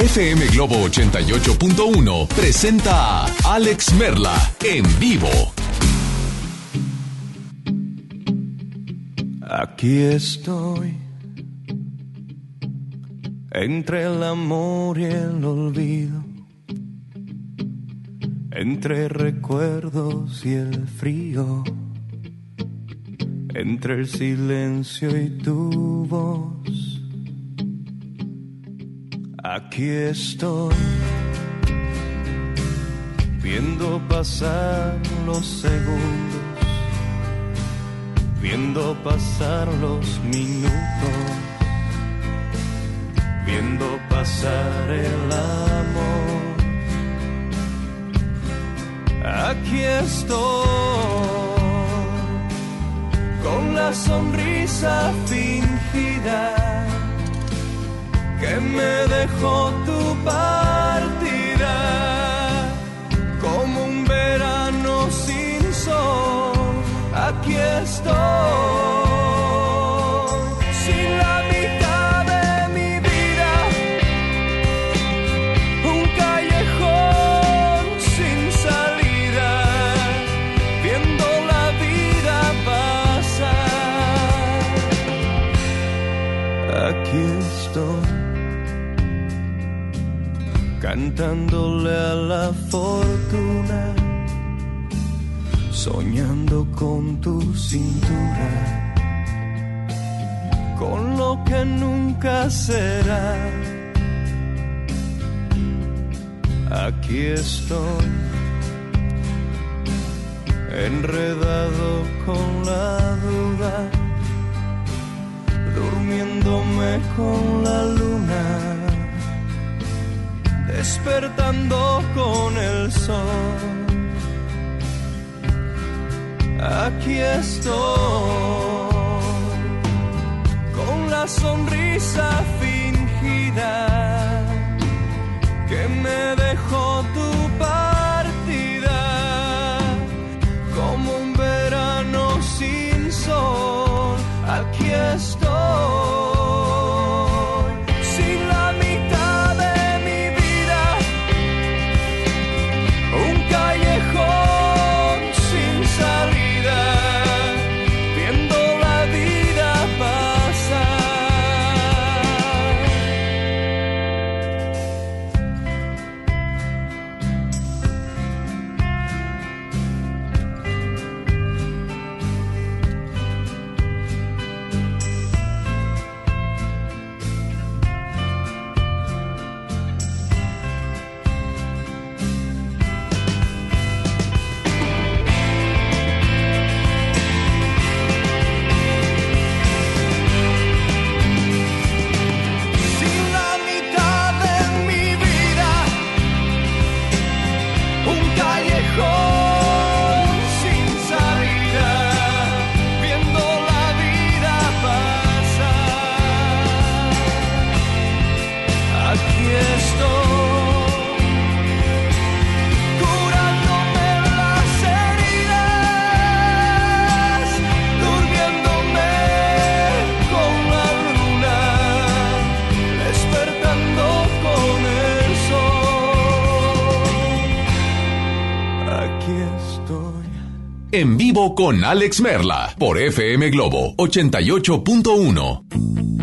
FM Globo 88.1 presenta a Alex Merla en vivo. Aquí estoy, entre el amor y el olvido, entre recuerdos y el frío, entre el silencio y tu voz Aquí estoy, viendo pasar los segundos, viendo pasar los minutos, viendo pasar el amor. Aquí estoy, con la sonrisa fingida que me dejó tu partida como un verano sin sol. Aquí estoy. Cantándole a la fortuna, soñando con tu cintura, con lo que nunca será. Aquí estoy, enredado con la duda, durmiéndome con la luna despertando con el sol. Aquí estoy, con la sonrisa fingida que me dejó tu partida, En vivo con Alex Merla por FM Globo 88.1.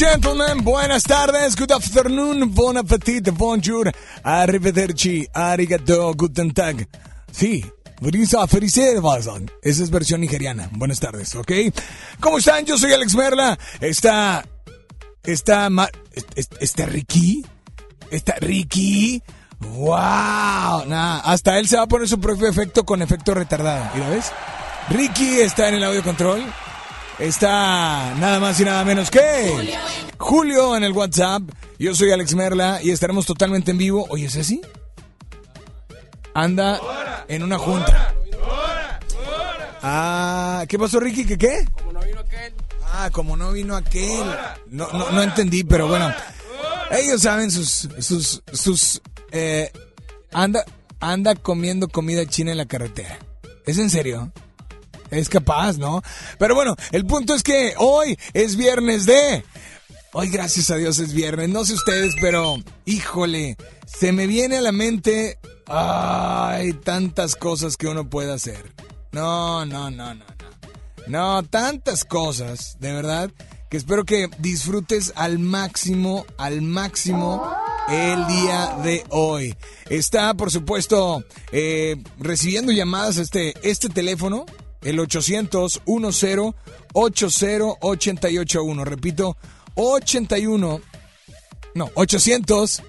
gentlemen, buenas tardes, good afternoon, bon appetit, bonjour, arrivederci, arigato, guten tag. Sí. Esa es versión nigeriana. Buenas tardes, ¿ok? ¿Cómo están? Yo soy Alex Merla. Está. Está. Ma, es- está Ricky. Está Ricky. ¡Wow! Nah, hasta él se va a poner su propio efecto con efecto retardado. ¿Y la ves? Ricky está en el audio control. Está nada más y nada menos que Julio en el WhatsApp. Yo soy Alex Merla y estaremos totalmente en vivo. Oye, ¿es así? Anda en una junta. Ah, ¿qué pasó, Ricky? ¿Qué qué? Como no vino aquel. Ah, como no vino aquel. No, no, no entendí, pero bueno. Ellos saben sus, sus, sus, eh, anda, anda comiendo comida china en la carretera. ¿Es en serio? Es capaz, ¿no? Pero bueno, el punto es que hoy es viernes de... Hoy, gracias a Dios, es viernes. No sé ustedes, pero... Híjole, se me viene a la mente... Ay, tantas cosas que uno puede hacer. No, no, no, no, no. No, tantas cosas, de verdad, que espero que disfrutes al máximo, al máximo el día de hoy. Está, por supuesto, eh, recibiendo llamadas este, este teléfono el 800 10 80 881. Repito, 81 no, 800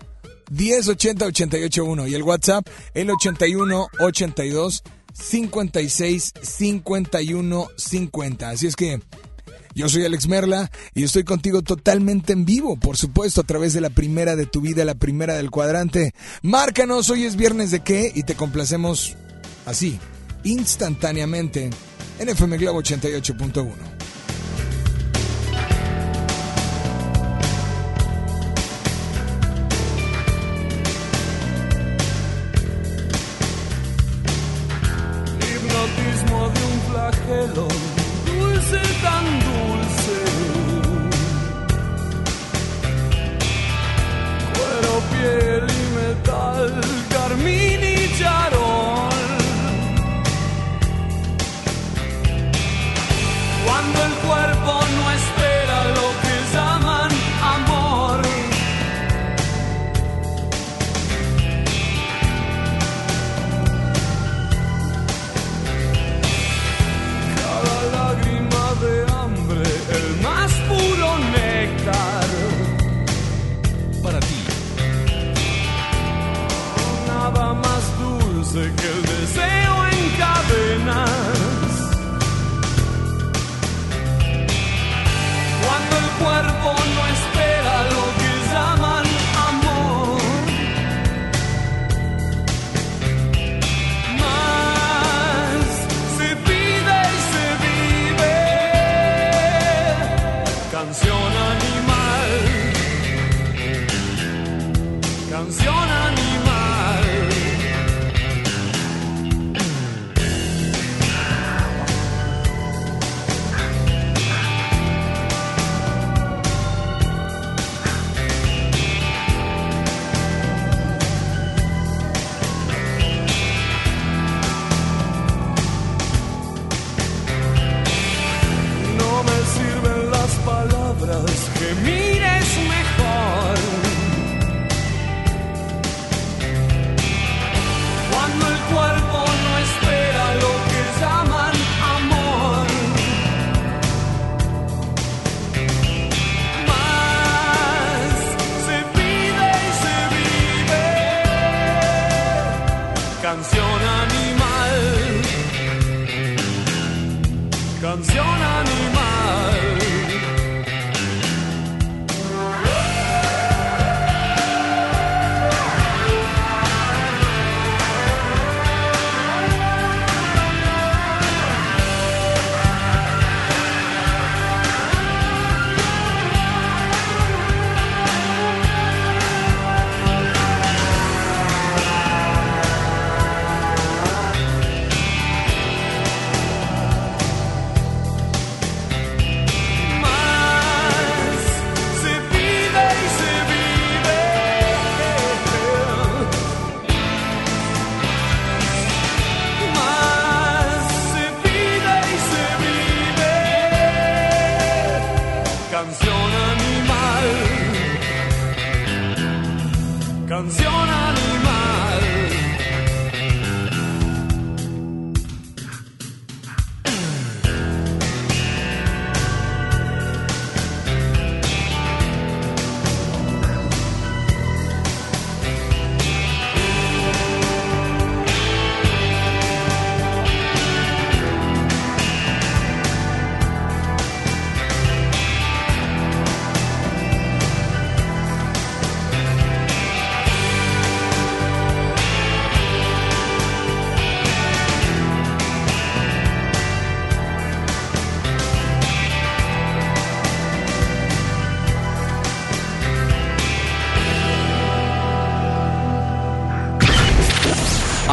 10 80 881 y el WhatsApp el 81 82 56 51 50. Así es que yo soy Alex Merla y estoy contigo totalmente en vivo, por supuesto, a través de la primera de tu vida, la primera del cuadrante. Márcanos, hoy es viernes de qué y te complacemos así, instantáneamente, en FM Globo 88.1.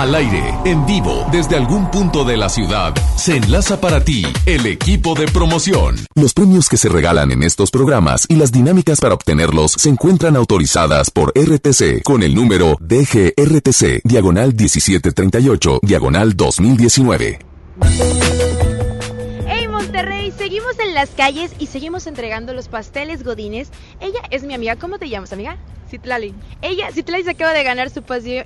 al aire, en vivo, desde algún punto de la ciudad, se enlaza para ti el equipo de promoción. Los premios que se regalan en estos programas y las dinámicas para obtenerlos se encuentran autorizadas por RTC con el número DGRTC, diagonal 1738, diagonal 2019. ¡Hey Monterrey, seguimos en las calles y seguimos entregando los pasteles godines. Ella es mi amiga. ¿Cómo te llamas, amiga? Citlali. Ella, Citlali, se acaba de ganar su,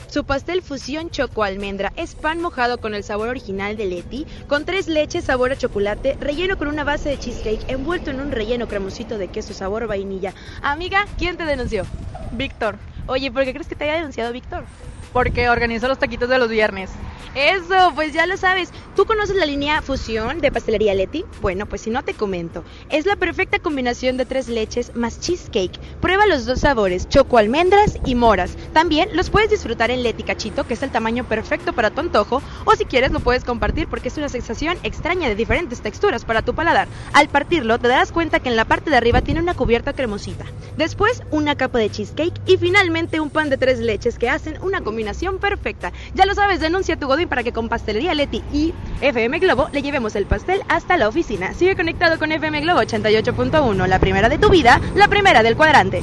su pastel fusión choco almendra. Es pan mojado con el sabor original de Leti, con tres leches sabor a chocolate, relleno con una base de cheesecake, envuelto en un relleno cremosito de queso sabor vainilla. Amiga, ¿quién te denunció? Víctor. Oye, ¿por qué crees que te haya denunciado Víctor? Porque organizó los taquitos de los viernes. Eso, pues ya lo sabes. ¿Tú conoces la línea Fusión de Pastelería Leti? Bueno, pues si no te comento. Es la perfecta combinación de tres leches más cheesecake. Prueba los dos sabores, choco almendras y moras. También los puedes disfrutar en Leti Cachito, que es el tamaño perfecto para tu antojo, o si quieres lo puedes compartir porque es una sensación extraña de diferentes texturas para tu paladar. Al partirlo te darás cuenta que en la parte de arriba tiene una cubierta cremosita. Después una capa de cheesecake y finalmente un pan de tres leches que hacen una combinación perfecta. Ya lo sabes, denuncia tu Godín para que con Pastelería Leti y FM Globo le llevemos el pastel hasta la oficina. Sigue conectado con FM Globo 88.1, la primera de tu vida, la primera del cuadrante.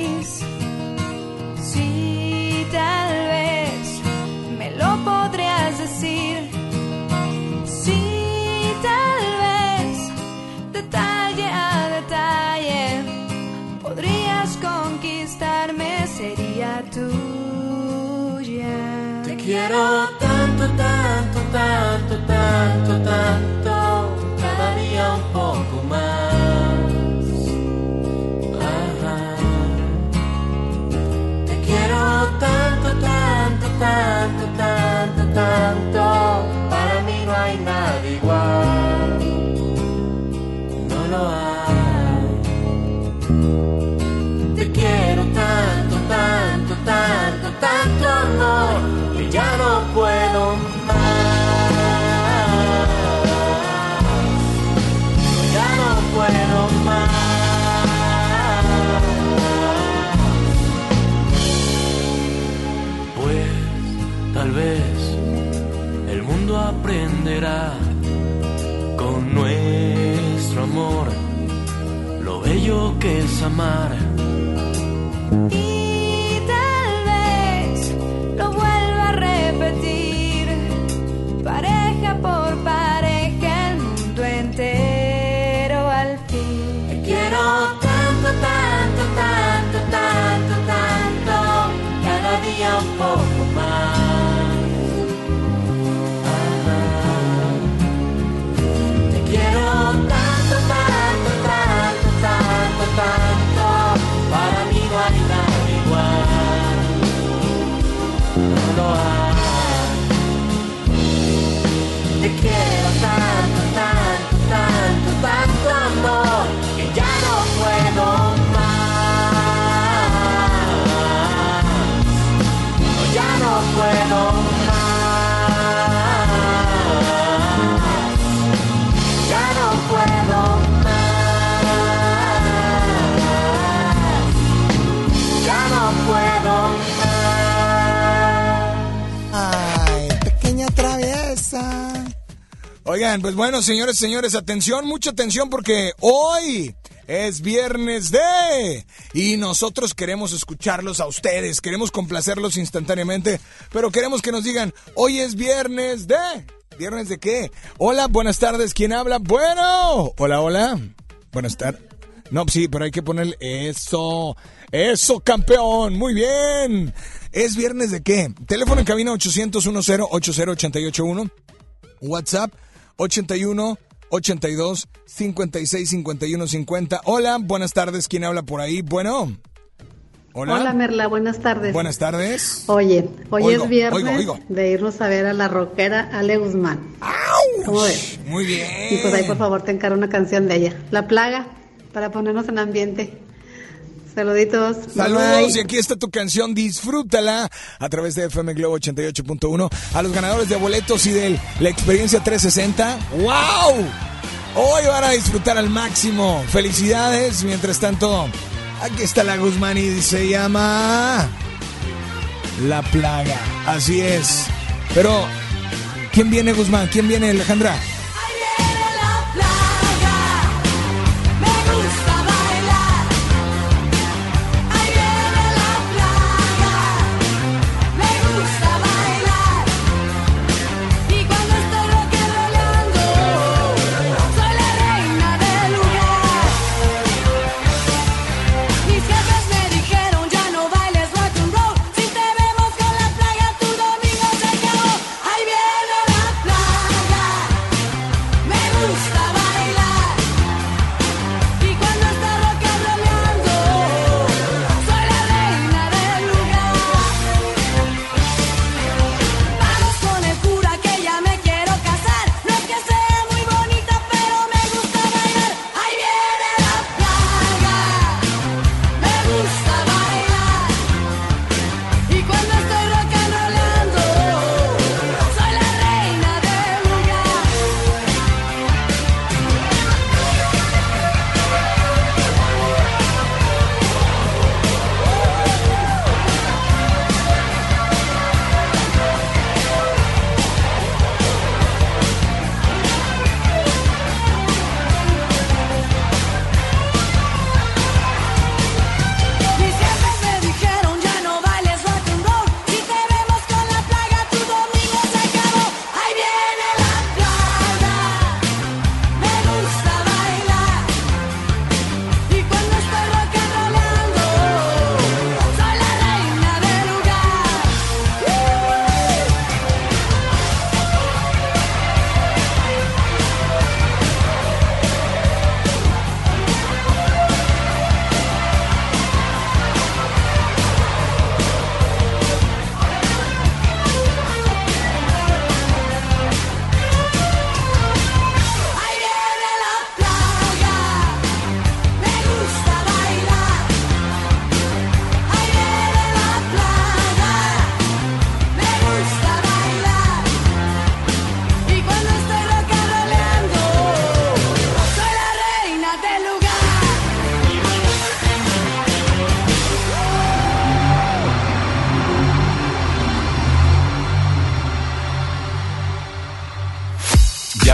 Quiero tanto, tanto, tanto, tanto, tanto, cada día un poco más. Te quiero tanto, tanto, tanto, tanto, tanto, para mí no hay nada igual. No lo hay. Te quiero tanto, tanto, tanto, tanto amor no puedo más. Ya no puedo más. Pues tal vez el mundo aprenderá con nuestro amor lo bello que es amar. Poco más. Te quiero tanto, tanto, tanto, tanto, tanto, para mí no hay nada igual. No lo hay. Te quiero tanto, Pues bueno, señores, señores, atención, mucha atención porque hoy es viernes de... Y nosotros queremos escucharlos a ustedes, queremos complacerlos instantáneamente, pero queremos que nos digan, hoy es viernes de... ¿Viernes de qué? Hola, buenas tardes, ¿quién habla? Bueno. Hola, hola. Buenas tardes. No, sí, pero hay que ponerle eso. Eso, campeón. Muy bien. ¿Es viernes de qué? Teléfono en cabina 800 10 80881. WhatsApp 81 82 56 51 50. Hola, buenas tardes. ¿Quién habla por ahí? Bueno. Hola. Hola Merla, buenas tardes. Buenas tardes. Oye, hoy Oigo, es viernes oigo, oigo. de irnos a ver a la rockera Ale Guzmán. ¿Cómo ves? Muy bien. Y pues ahí por favor te encargo una canción de ella. La plaga, para ponernos en ambiente. Saluditos. Saludos Bye. y aquí está tu canción, disfrútala a través de FM Globo 88.1 a los ganadores de boletos y de la experiencia 360. ¡Wow! Hoy van a disfrutar al máximo. Felicidades. Mientras tanto, aquí está la Guzmán y se llama La Plaga. Así es. Pero, ¿quién viene Guzmán? ¿Quién viene Alejandra?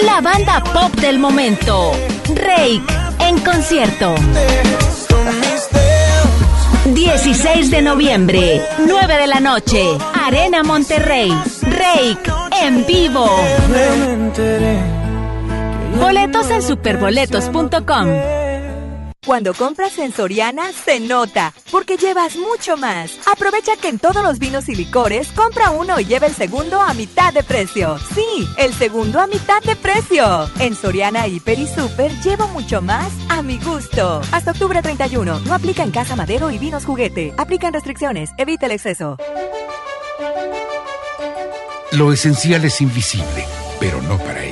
La banda pop del momento. Rake en concierto. 16 de noviembre, 9 de la noche, Arena Monterrey. Rake en vivo. Boletos en superboletos.com. Cuando compras en Soriana, se nota, porque llevas mucho más. Aprovecha que en todos los vinos y licores, compra uno y lleva el segundo a mitad de precio. Sí, el segundo a mitad de precio. En Soriana, Hiper y Super, llevo mucho más a mi gusto. Hasta octubre 31, no aplica en Casa Madero y Vinos Juguete. Aplican restricciones, evita el exceso. Lo esencial es invisible, pero no para ellos.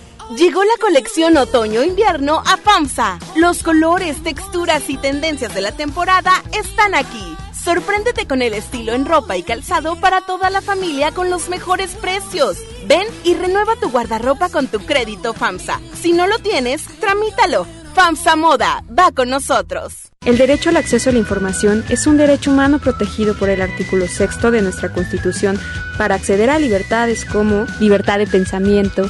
Llegó la colección otoño-invierno a FAMSA. Los colores, texturas y tendencias de la temporada están aquí. Sorpréndete con el estilo en ropa y calzado para toda la familia con los mejores precios. Ven y renueva tu guardarropa con tu crédito FAMSA. Si no lo tienes, tramítalo. FAMSA Moda, va con nosotros. El derecho al acceso a la información es un derecho humano protegido por el artículo sexto de nuestra Constitución para acceder a libertades como libertad de pensamiento,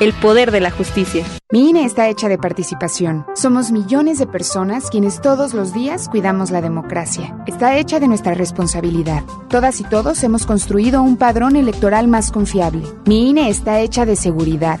El poder de la justicia. Mi INE está hecha de participación. Somos millones de personas quienes todos los días cuidamos la democracia. Está hecha de nuestra responsabilidad. Todas y todos hemos construido un padrón electoral más confiable. Mi INE está hecha de seguridad.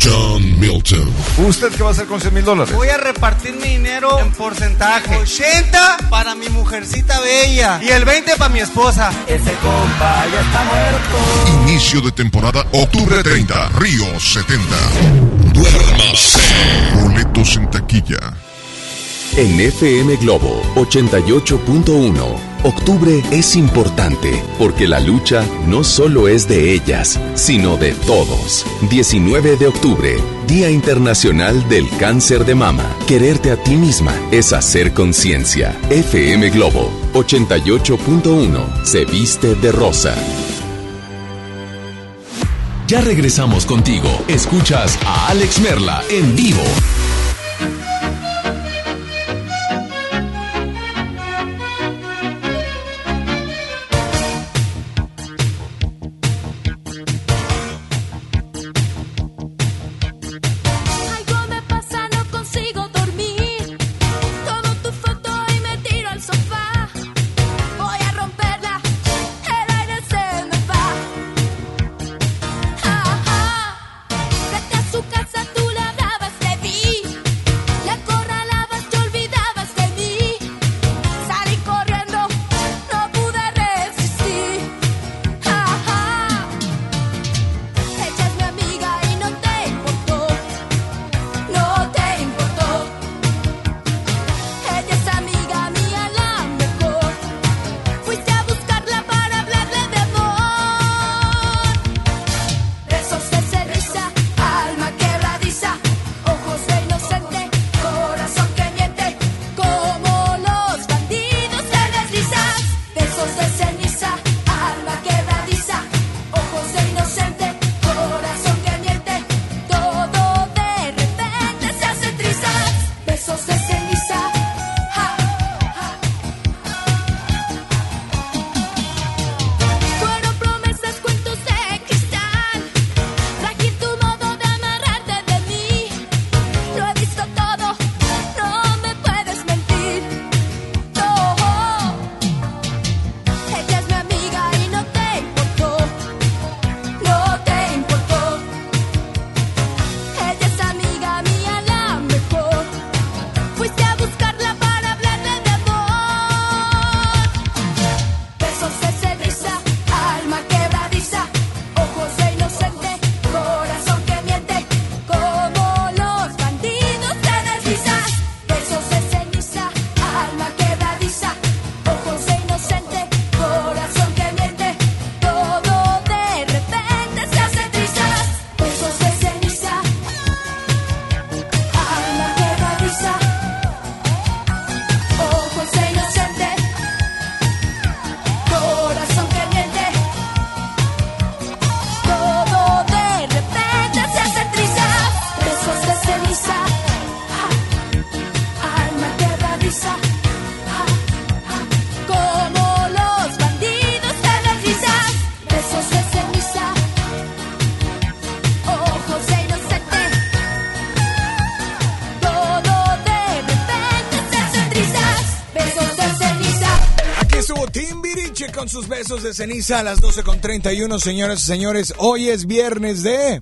John Milton. ¿Usted qué va a hacer con 100 mil dólares? Voy a repartir mi dinero en porcentaje. 80 para mi mujercita bella y el 20 para mi esposa. Ese compa ya está muerto. Inicio de temporada octubre 30, Río 70. Duérmase. Boletos en taquilla. En FM Globo 88.1, octubre es importante porque la lucha no solo es de ellas, sino de todos. 19 de octubre, Día Internacional del Cáncer de Mama. Quererte a ti misma es hacer conciencia. FM Globo 88.1 se viste de rosa. Ya regresamos contigo. Escuchas a Alex Merla en vivo. De ceniza a las 12 con 31, señoras y señores. Hoy es viernes de.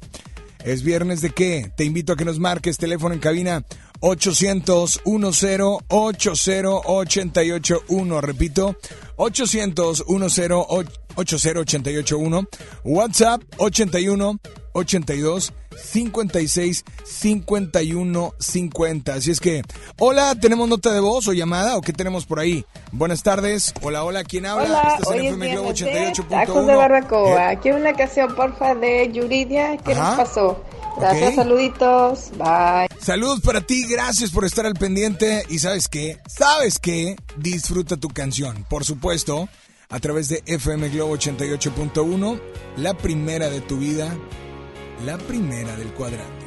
¿Es viernes de qué? Te invito a que nos marques teléfono en cabina 800 10 80 881. Repito, 800 10 80 881. WhatsApp 81 82 56 51 50. Así es que, hola, ¿tenemos nota de voz o llamada o qué tenemos por ahí? Buenas tardes. Hola, hola, ¿quién habla? Hola, Estás hoy en FM Globo 88.1. tacos de barbacoa. Eh, Aquí una canción, porfa, de Yuridia. ¿Qué Ajá. nos pasó? Gracias, Ok. saluditos. Bye. Saludos para ti, gracias por estar al pendiente. Y sabes qué, sabes qué, disfruta tu canción. Por supuesto, a través de FM Globo 88.1, la primera de tu vida, la primera del cuadrante.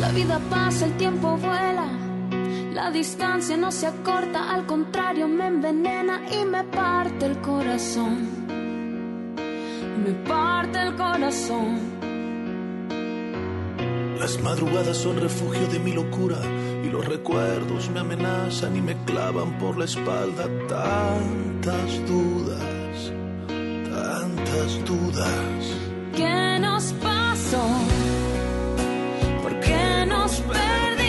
La vida pasa, el tiempo vuela. La distancia no se acorta, al contrario me envenena y me parte el corazón. Me parte el corazón. Las madrugadas son refugio de mi locura y los recuerdos me amenazan y me clavan por la espalda tantas dudas, tantas dudas. ¿Qué nos pasó? ¿Por qué nos perdimos?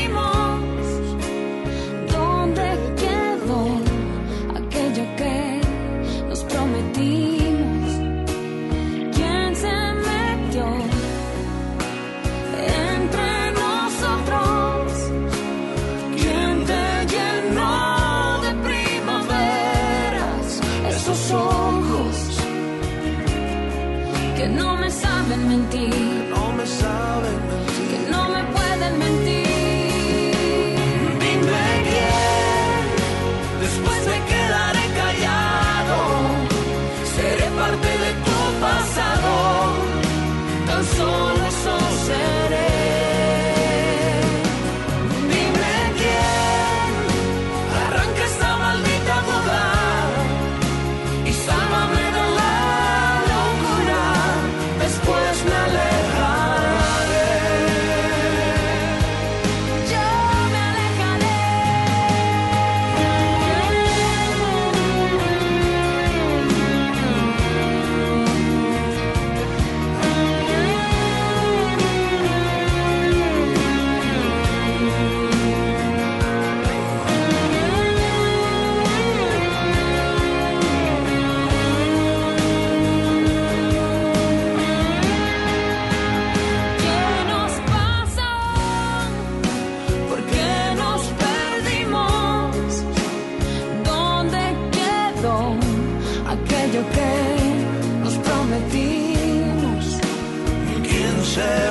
¿Quién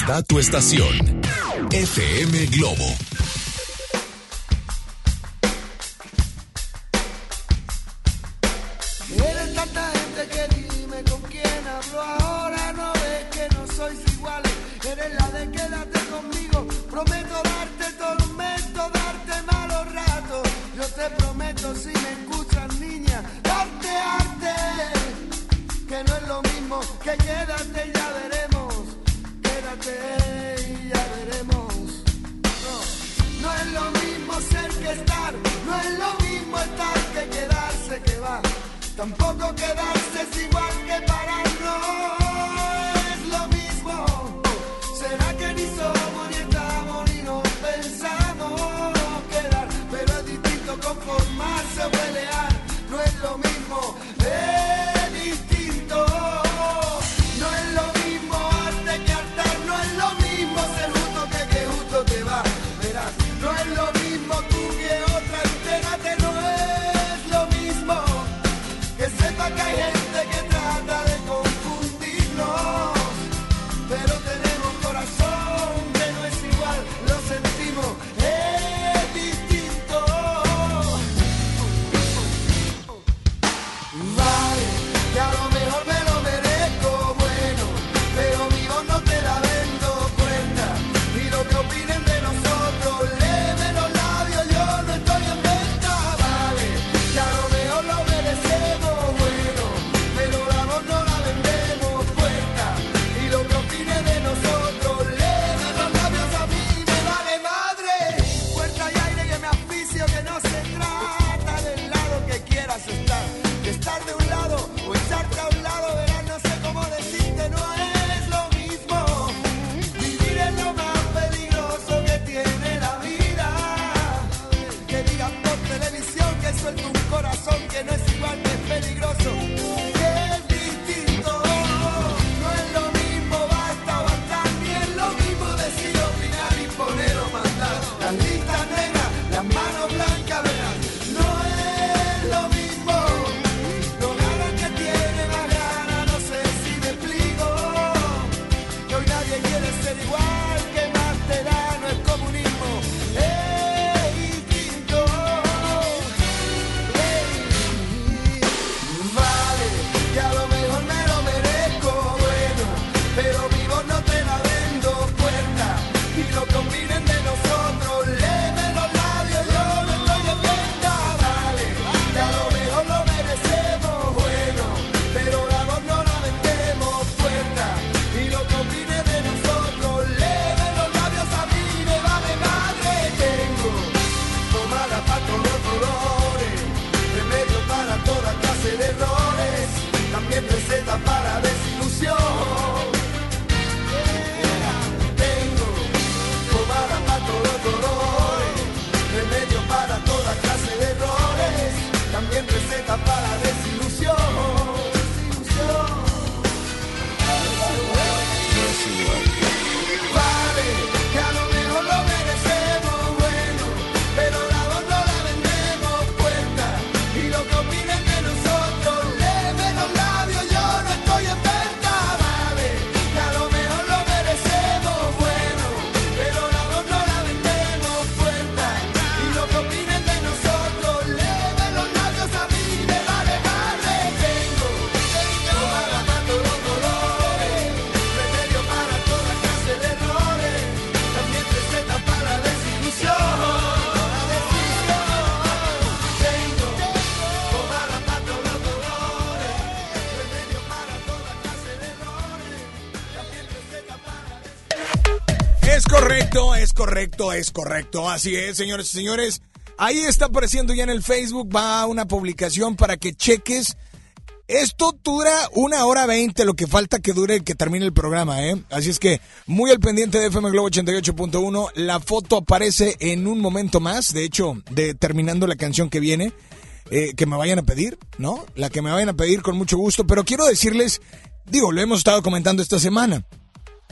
está tu estación. FM Globo correcto, es correcto. Así es, señores y señores. Ahí está apareciendo ya en el Facebook, va una publicación para que cheques. Esto dura una hora veinte, lo que falta que dure que termine el programa, ¿eh? Así es que muy al pendiente de FM Globo 88.1. La foto aparece en un momento más, de hecho, de, terminando la canción que viene, eh, que me vayan a pedir, ¿no? La que me vayan a pedir con mucho gusto, pero quiero decirles, digo, lo hemos estado comentando esta semana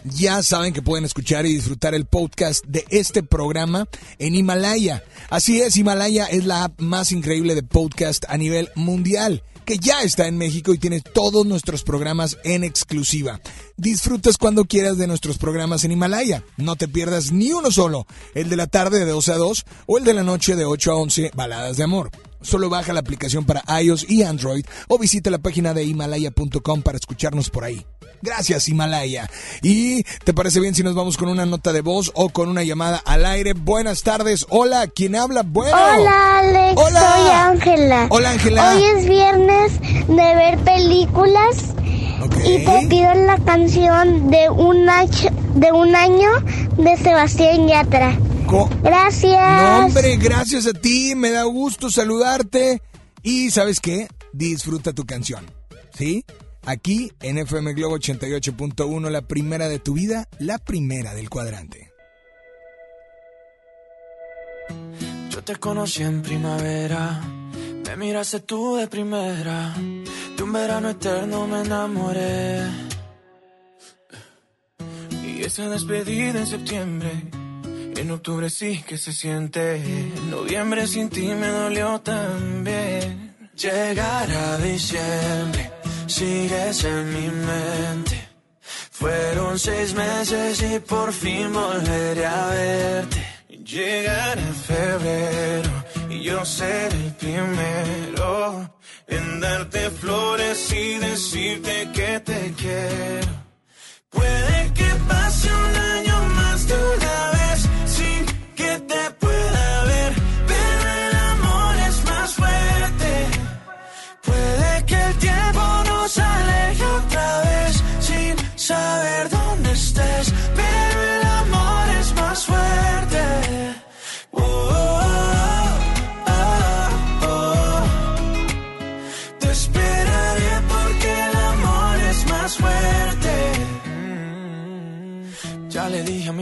ya saben que pueden escuchar y disfrutar el podcast de este programa en Himalaya. Así es, Himalaya es la app más increíble de podcast a nivel mundial que ya está en México y tiene todos nuestros programas en exclusiva. Disfrutas cuando quieras de nuestros programas en Himalaya. No te pierdas ni uno solo, el de la tarde de 12 a 2 o el de la noche de 8 a 11, Baladas de Amor. Solo baja la aplicación para iOS y Android o visita la página de himalaya.com para escucharnos por ahí. Gracias, Himalaya. ¿Y te parece bien si nos vamos con una nota de voz o con una llamada al aire? Buenas tardes. Hola, ¿quién habla? Bueno. Hola Alex, Hola. soy Ángela. Hola, Ángela. Hoy es viernes de ver películas y te pido la canción de un, de un año de Sebastián Yatra. Gracias. No, hombre, gracias a ti. Me da gusto saludarte. Y ¿sabes qué? Disfruta tu canción. ¿Sí? Aquí en FM Globo 88.1, la primera de tu vida, la primera del cuadrante. Yo te conocí en primavera, me miraste tú de primera, de un verano eterno me enamoré. Y esa despedida en septiembre, en octubre sí que se siente, en noviembre sin ti me dolió también. Llegar a diciembre, sigues en mi mente. Fueron seis meses y por fin volveré a verte. Llegará febrero y yo seré el primero en darte flores y decirte que te quiero. Puede que pase un año más de una vez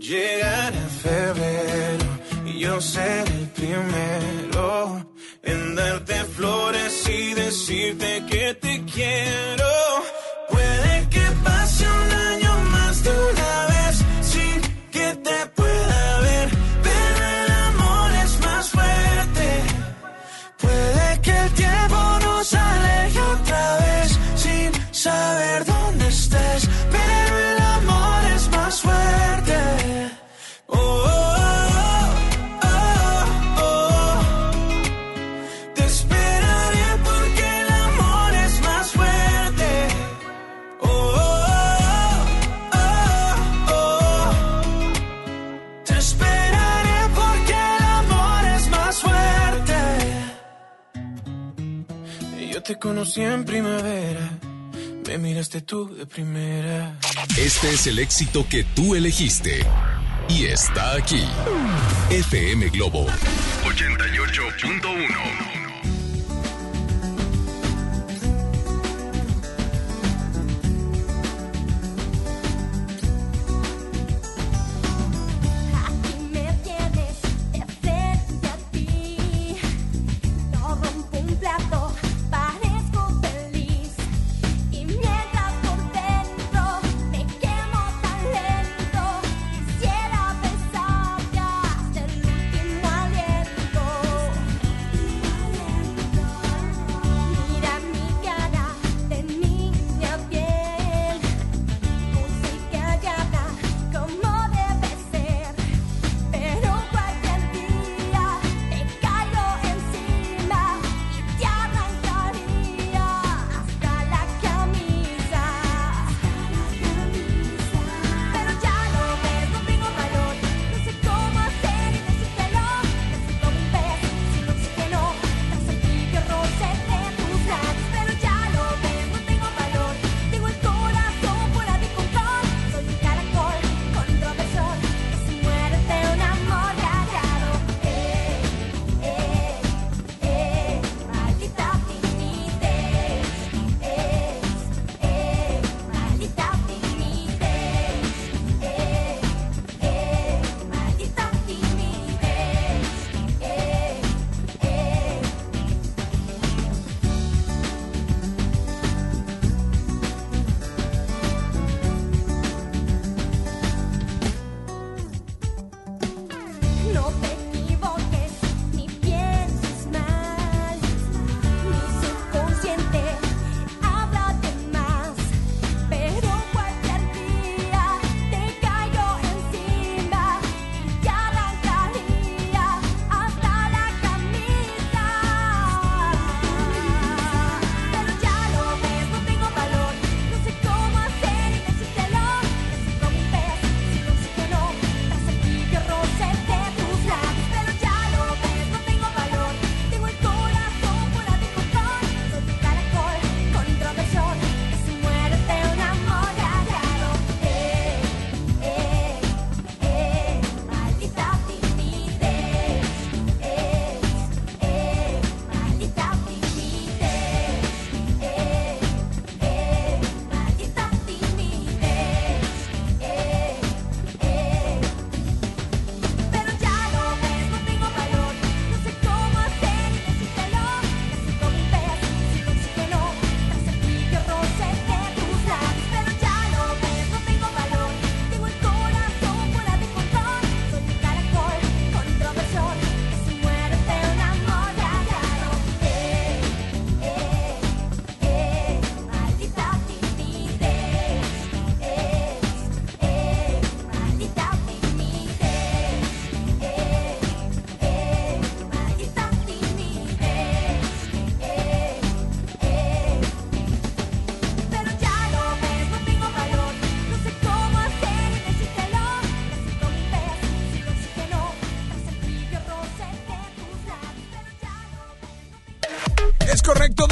Llegará febrero y yo seré el primero en darte flores y decirte que te quiero. Puede que pase un año te conocí en primavera, me miraste tú de primera. Este es el éxito que tú elegiste. Y está aquí. FM Globo 88.1.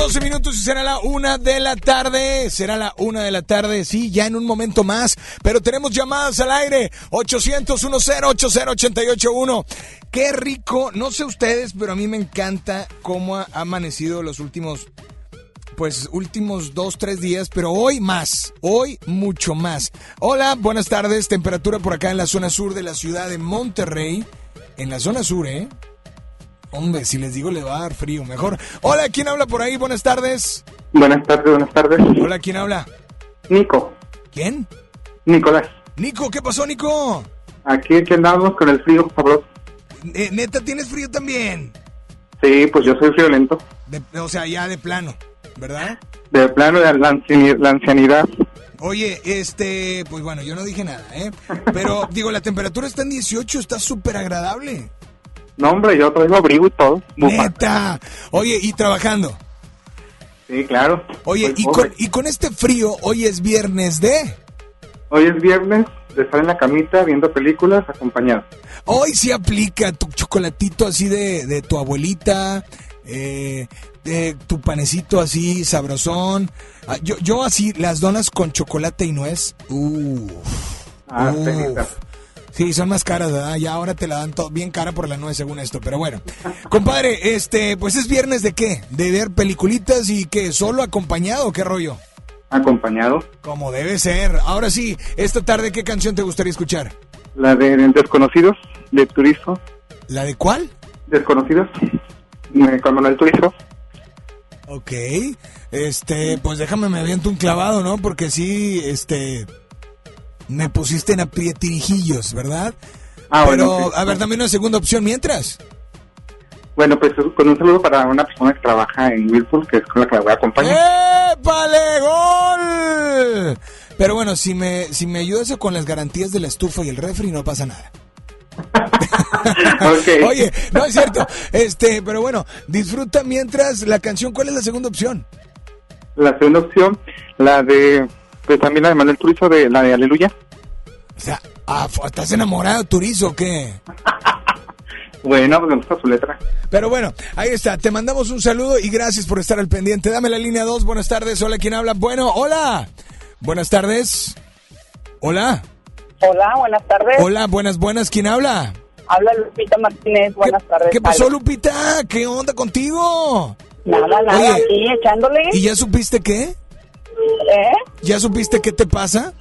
12 minutos y será la una de la tarde. Será la una de la tarde, sí, ya en un momento más. Pero tenemos llamadas al aire. 800 10 881 Qué rico, no sé ustedes, pero a mí me encanta cómo ha amanecido los últimos, pues últimos dos, tres días, pero hoy más, hoy mucho más. Hola, buenas tardes, temperatura por acá en la zona sur de la ciudad de Monterrey. En la zona sur, ¿eh? Hombre, si les digo le va a dar frío, mejor. Hola, ¿quién habla por ahí? Buenas tardes. Buenas tardes, buenas tardes. Hola, ¿quién habla? Nico. ¿Quién? Nicolás. Nico, ¿qué pasó, Nico? Aquí, aquí andamos con el frío, sabroso. Eh, neta, ¿tienes frío también? Sí, pues yo soy friolento. De- o sea, ya de plano, ¿verdad? De plano de la, la ancianidad. Oye, este, pues bueno, yo no dije nada, ¿eh? Pero digo, la temperatura está en 18, está súper agradable. No, hombre, yo traigo abrigo y todo. Neta. Oye, y trabajando. Sí, claro. Oye, y con, y con este frío, hoy es viernes de... Hoy es viernes de estar en la camita viendo películas acompañado. Hoy sí aplica tu chocolatito así de, de tu abuelita, eh, de tu panecito así sabrosón. Ah, Yo, yo así, las donas con chocolate y nuez. Uf. Ah, Uf. Sí, son más caras, ¿verdad? Ya ahora te la dan todo bien cara por la nuez según esto, pero bueno. Compadre, este, pues es viernes de qué? De ver peliculitas y que solo acompañado, ¿qué rollo? Acompañado. Como debe ser. Ahora sí, esta tarde, ¿qué canción te gustaría escuchar? La de Desconocidos, de Turizo. ¿La de cuál? Desconocidos. Con Manuel Turizo. Ok, este, pues déjame me aviento un clavado, ¿no? Porque sí, este, me pusiste en aprietirijillos, ¿verdad? Ah, Pero, bueno, sí. a ver, dame una segunda opción mientras. Bueno, pues con un saludo para una persona que trabaja en Whirlpool, que es con la que la voy a acompañar. ¡Épale, gol! Pero bueno, si me, si me ayudas con las garantías de la estufa y el refri, no pasa nada. Oye, no es cierto. Este, pero bueno, disfruta mientras la canción. ¿Cuál es la segunda opción? La segunda opción, la de, pues también la de Manuel Turizo, de la de Aleluya. O sea, ah, ¿estás enamorado, Turizo, o qué? Bueno, pues me gusta su letra. Pero bueno, ahí está. Te mandamos un saludo y gracias por estar al pendiente. Dame la línea 2. Buenas tardes. Hola, ¿quién habla? Bueno, hola. Buenas tardes. Hola. Hola, buenas tardes. Hola, buenas, buenas. ¿Quién habla? Habla Lupita Martínez, buenas tardes. ¿Qué pasó, Ale. Lupita? ¿Qué onda contigo? Nada, nada, Oye, aquí echándole. ¿Y ya supiste qué? ¿Eh? ¿Ya supiste qué te pasa?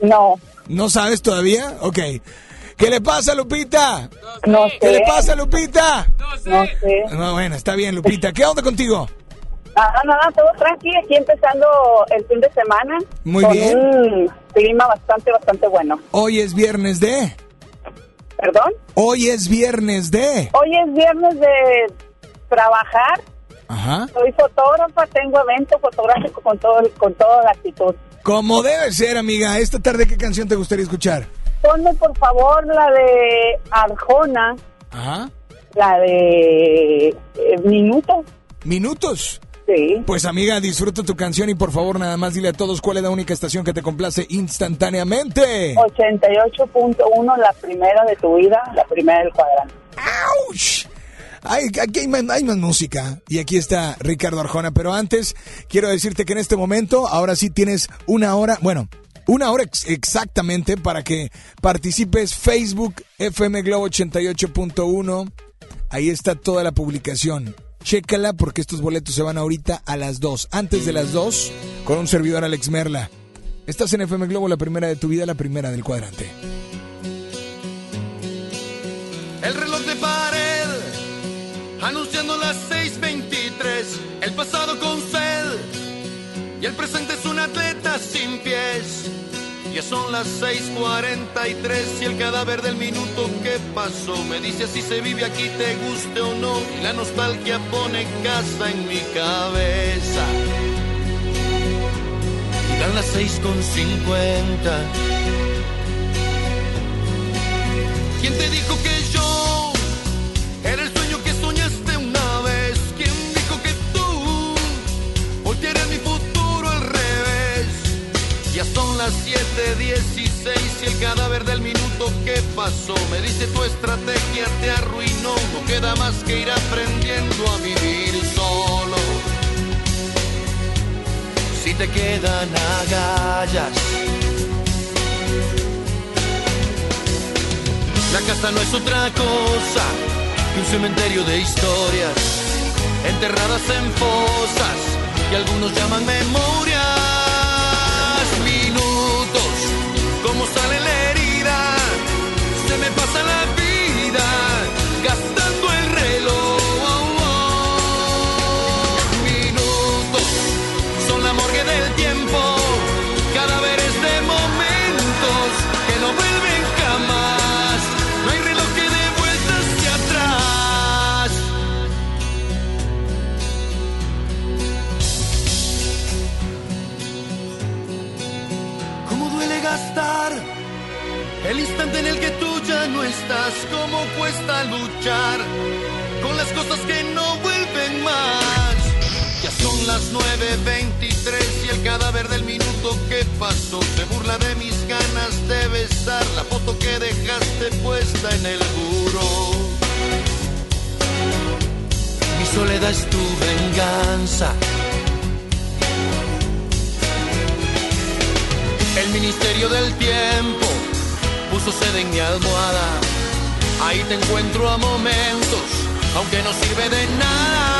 No. ¿No sabes todavía? Ok. ¿Qué le pasa, Lupita? No ¿Qué sé. le pasa, Lupita? No sé. No, bueno, está bien, Lupita. ¿Qué onda contigo? Nada, nada, todo tranquilo, aquí empezando el fin de semana. Muy con bien. un clima bastante, bastante bueno. Hoy es viernes de... ¿Perdón? Hoy es viernes de... Hoy es viernes de trabajar. Ajá. Soy fotógrafa, tengo evento fotográfico con todo, con toda la actitud. Como debe ser, amiga. Esta tarde, ¿qué canción te gustaría escuchar? Ponme por favor la de Arjona, Ajá. la de eh, Minuto. ¿Minutos? Sí. Pues amiga, disfruta tu canción y por favor nada más dile a todos cuál es la única estación que te complace instantáneamente. 88.1, la primera de tu vida, la primera del cuadrante. ¡Auch! Ay, aquí hay más, hay música y aquí está Ricardo Arjona, pero antes quiero decirte que en este momento ahora sí tienes una hora, bueno, una hora ex- exactamente para que participes Facebook FM Globo 88.1. Ahí está toda la publicación. Chécala porque estos boletos se van ahorita a las 2. Antes de las 2, con un servidor Alex Merla. Estás en FM Globo, la primera de tu vida, la primera del cuadrante. El reloj anunciando las 6.23. El pasado con sed y el presente es un atleta sin pies. Ya son las 6.43 y el cadáver del minuto que pasó me dice si se vive aquí, te guste o no. Y la nostalgia pone casa en mi cabeza. Y dan las 6.50. ¿Quién te dijo que yo Son las 7:16 y el cadáver del minuto que pasó me dice tu estrategia te arruinó. No queda más que ir aprendiendo a vivir solo. si te quedan agallas. La casa no es otra cosa que un cementerio de historias enterradas en fosas que algunos llaman memorias. Como sale el instante en el que tú ya no estás? ¿Cómo cuesta luchar con las cosas que no vuelven más? Ya son las 9.23 y el cadáver del minuto que pasó se burla de mis ganas de besar la foto que dejaste puesta en el muro. Mi soledad es tu venganza. El ministerio del tiempo puso sede en mi almohada. Ahí te encuentro a momentos, aunque no sirve de nada.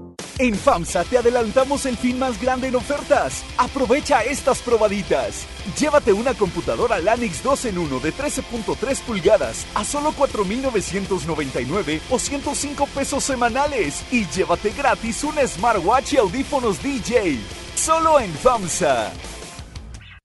En FAMSA te adelantamos el fin más grande en ofertas. Aprovecha estas probaditas. Llévate una computadora Lanix 2 en 1 de 13.3 pulgadas a solo 4.999 o 105 pesos semanales. Y llévate gratis un smartwatch y audífonos DJ. Solo en FAMSA.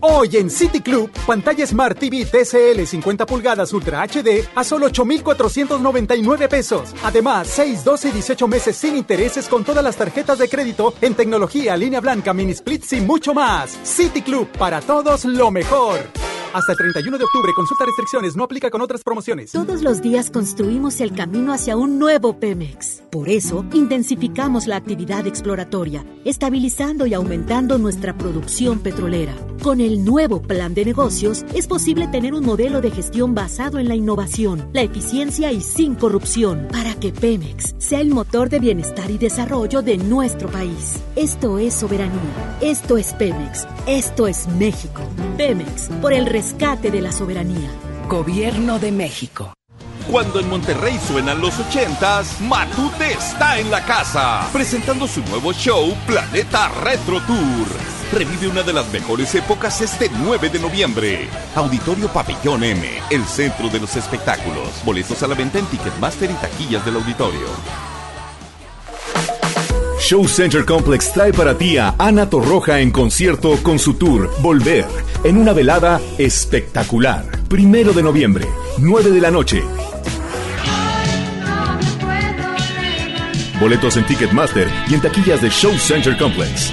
Hoy en City Club, pantalla Smart TV TCL 50 pulgadas Ultra HD a solo 8,499 pesos. Además, 6, 12 y 18 meses sin intereses con todas las tarjetas de crédito en tecnología, línea blanca, mini splits y mucho más. City Club, para todos lo mejor. Hasta el 31 de octubre, consulta restricciones, no aplica con otras promociones. Todos los días construimos el camino hacia un nuevo Pemex. Por eso, intensificamos la actividad exploratoria, estabilizando y aumentando nuestra producción petrolera. Con el nuevo plan de negocios, es posible tener un modelo de gestión basado en la innovación, la eficiencia y sin corrupción, para que Pemex sea el motor de bienestar y desarrollo de nuestro país. Esto es soberanía. Esto es Pemex. Esto es México. Pemex, por el rescate de la soberanía. Gobierno de México. Cuando en Monterrey suenan los ochentas, Matute está en la casa, presentando su nuevo show Planeta Retro Tour. Revive una de las mejores épocas este 9 de noviembre. Auditorio Pabellón M, el centro de los espectáculos. Boletos a la venta en Ticketmaster y taquillas del auditorio. Show Center Complex trae para ti a Ana Torroja en concierto con su tour Volver, en una velada espectacular. Primero de noviembre, 9 de la noche. Boletos en Ticketmaster y en taquillas de Show Center Complex.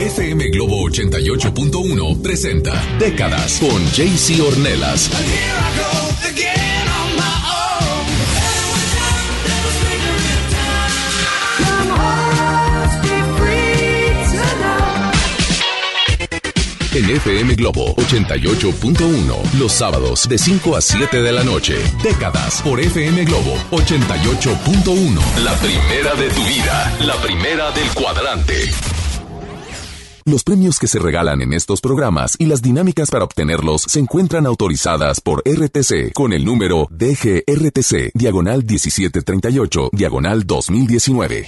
FM Globo 88.1 presenta Décadas con JC Ornelas. En FM Globo 88.1, los sábados de 5 a 7 de la noche. Décadas por FM Globo 88.1. La primera de tu vida, la primera del cuadrante. Los premios que se regalan en estos programas y las dinámicas para obtenerlos se encuentran autorizadas por RTC con el número DGRTC, diagonal 1738, diagonal 2019.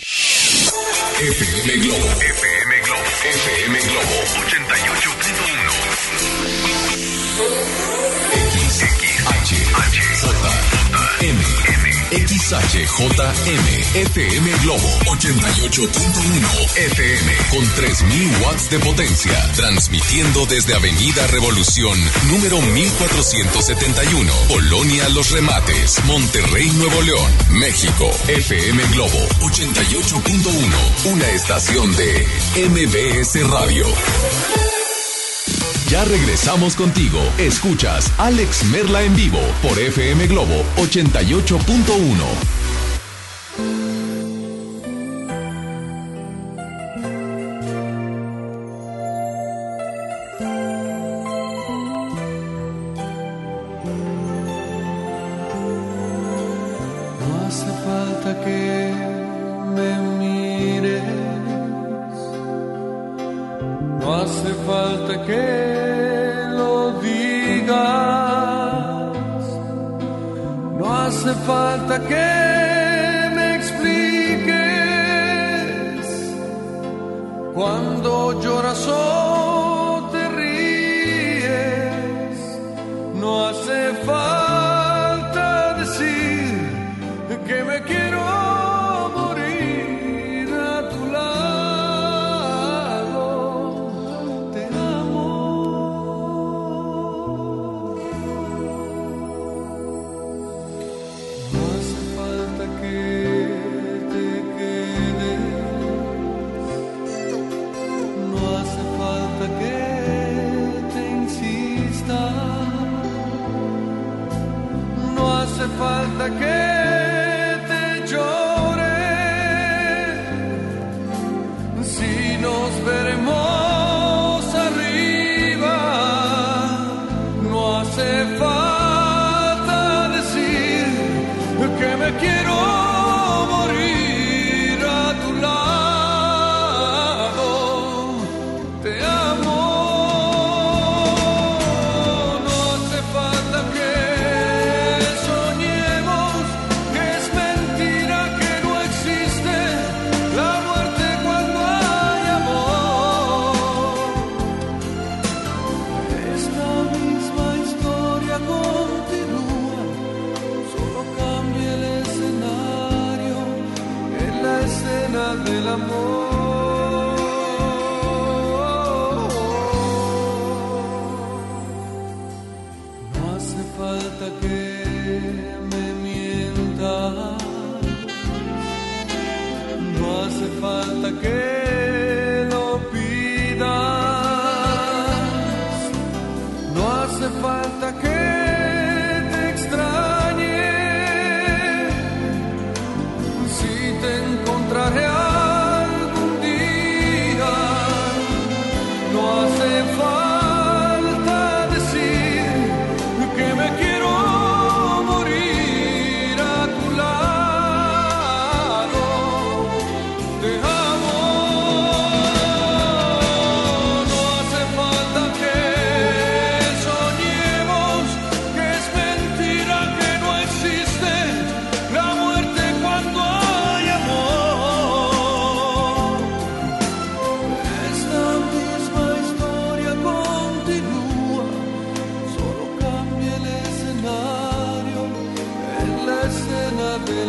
FM Globo, 88.1. XHJM, FM Globo 88.1 FM con 3000 watts de potencia, transmitiendo desde Avenida Revolución, número 1471, Colonia Los Remates, Monterrey, Nuevo León, México. FM Globo 88.1, una estación de MBS Radio. Ya regresamos contigo. Escuchas Alex Merla en vivo por FM Globo 88.1.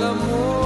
escena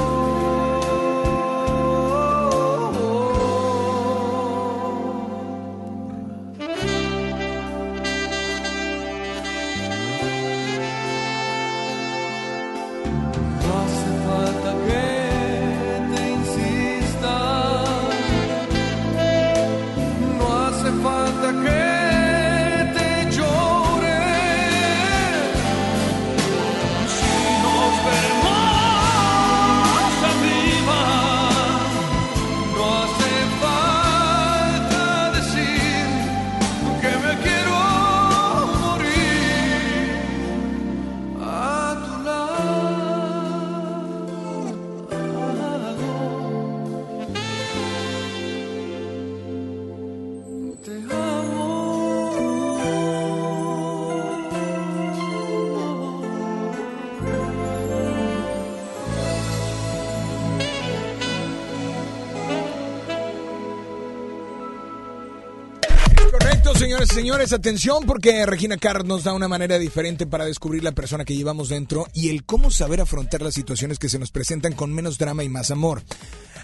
señores atención porque Regina Carr nos da una manera diferente para descubrir la persona que llevamos dentro y el cómo saber afrontar las situaciones que se nos presentan con menos drama y más amor.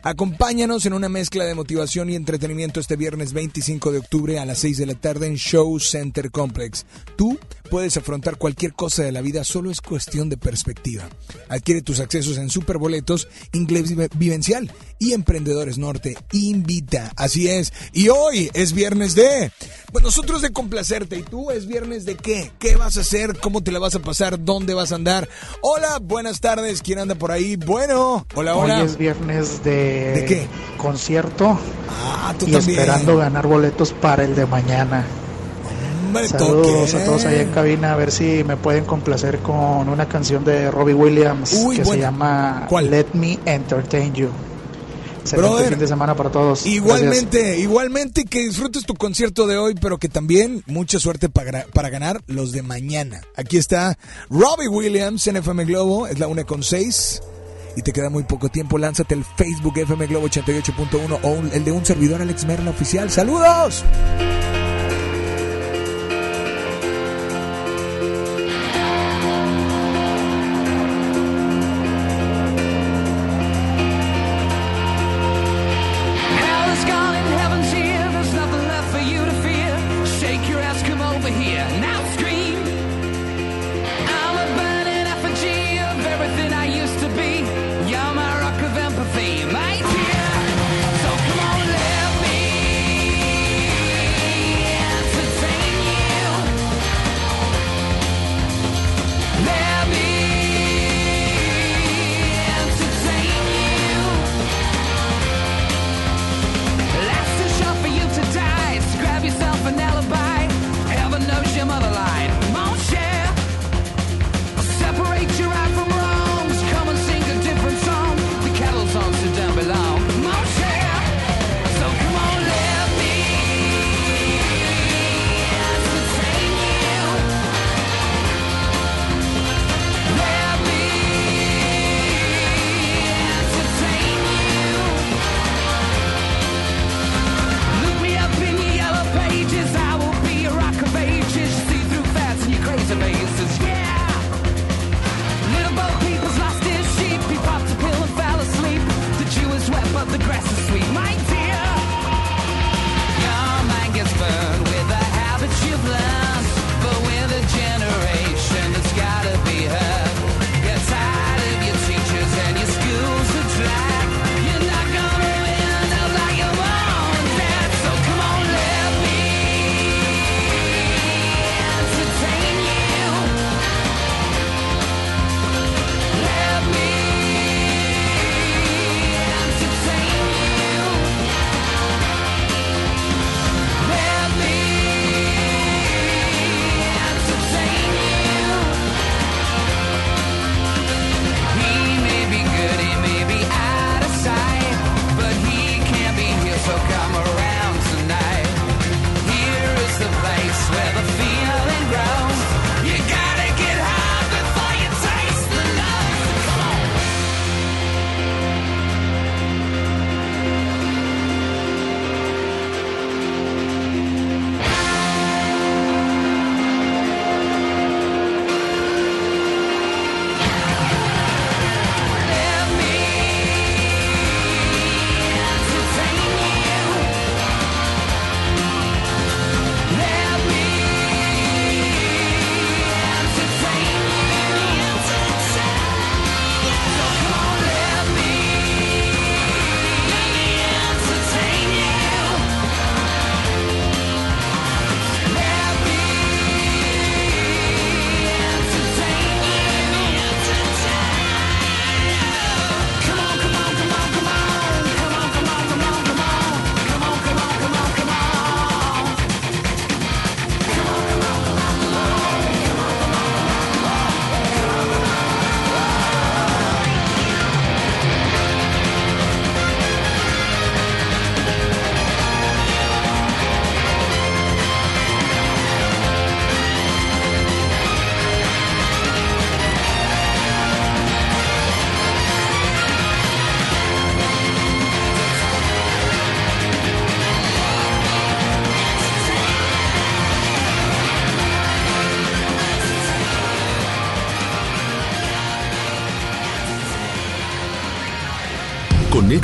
Acompáñanos en una mezcla de motivación y entretenimiento este viernes 25 de octubre a las 6 de la tarde en Show Center Complex. Tú puedes afrontar cualquier cosa de la vida, solo es cuestión de perspectiva. Adquiere tus accesos en Superboletos, Inglés Vive- Vivencial y Emprendedores Norte. Invita, así es. Y hoy es viernes de... Pues nosotros de complacerte. ¿Y tú es viernes de qué? ¿Qué vas a hacer? ¿Cómo te la vas a pasar? ¿Dónde vas a andar? Hola, buenas tardes. ¿Quién anda por ahí? Bueno, hola, hola. Hoy es viernes de, ¿De qué? concierto Ah, tú y también. esperando ganar boletos para el de mañana. Hombre, Saludos toque. a todos allá en cabina, a ver si me pueden complacer con una canción de Robbie Williams Uy, que buena. se llama Let Me Entertain You. Brother, fin de semana para todos. Igualmente, igualmente que disfrutes tu concierto de hoy, pero que también mucha suerte para, para ganar los de mañana. Aquí está Robbie Williams en FM Globo, es la 1 con 6. Y te queda muy poco tiempo, lánzate el Facebook FM Globo 88.1 o el de un servidor Alex Merla oficial. ¡Saludos!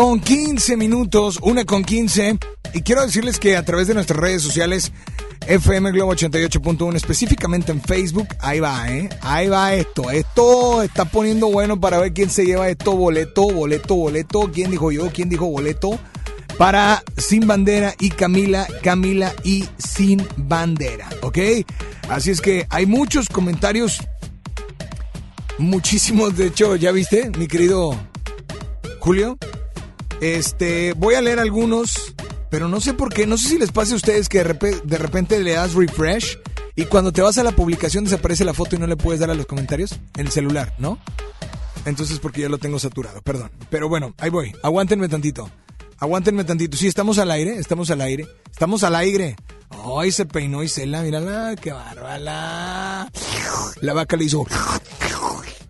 con 15 minutos, una con 15. Y quiero decirles que a través de nuestras redes sociales, FM Globo 88.1, específicamente en Facebook, ahí va, ¿eh? Ahí va esto. Esto está poniendo bueno para ver quién se lleva esto, boleto, boleto, boleto. ¿Quién dijo yo? ¿Quién dijo boleto? Para Sin Bandera y Camila, Camila y Sin Bandera, ¿ok? Así es que hay muchos comentarios Muchísimos, de hecho, ¿ya viste, mi querido Julio? Este, voy a leer algunos Pero no sé por qué, no sé si les pase a ustedes que de repente, le das refresh y cuando te vas a la publicación desaparece la foto y no le puedes dar a los comentarios en el celular, ¿no? Entonces porque ya lo tengo saturado, perdón. Pero bueno, ahí voy. Aguántenme tantito. Aguántenme tantito. Sí, estamos al aire, estamos al aire. Estamos al aire. Ay, se peinó Isela, mírala, qué bárbara. La vaca le hizo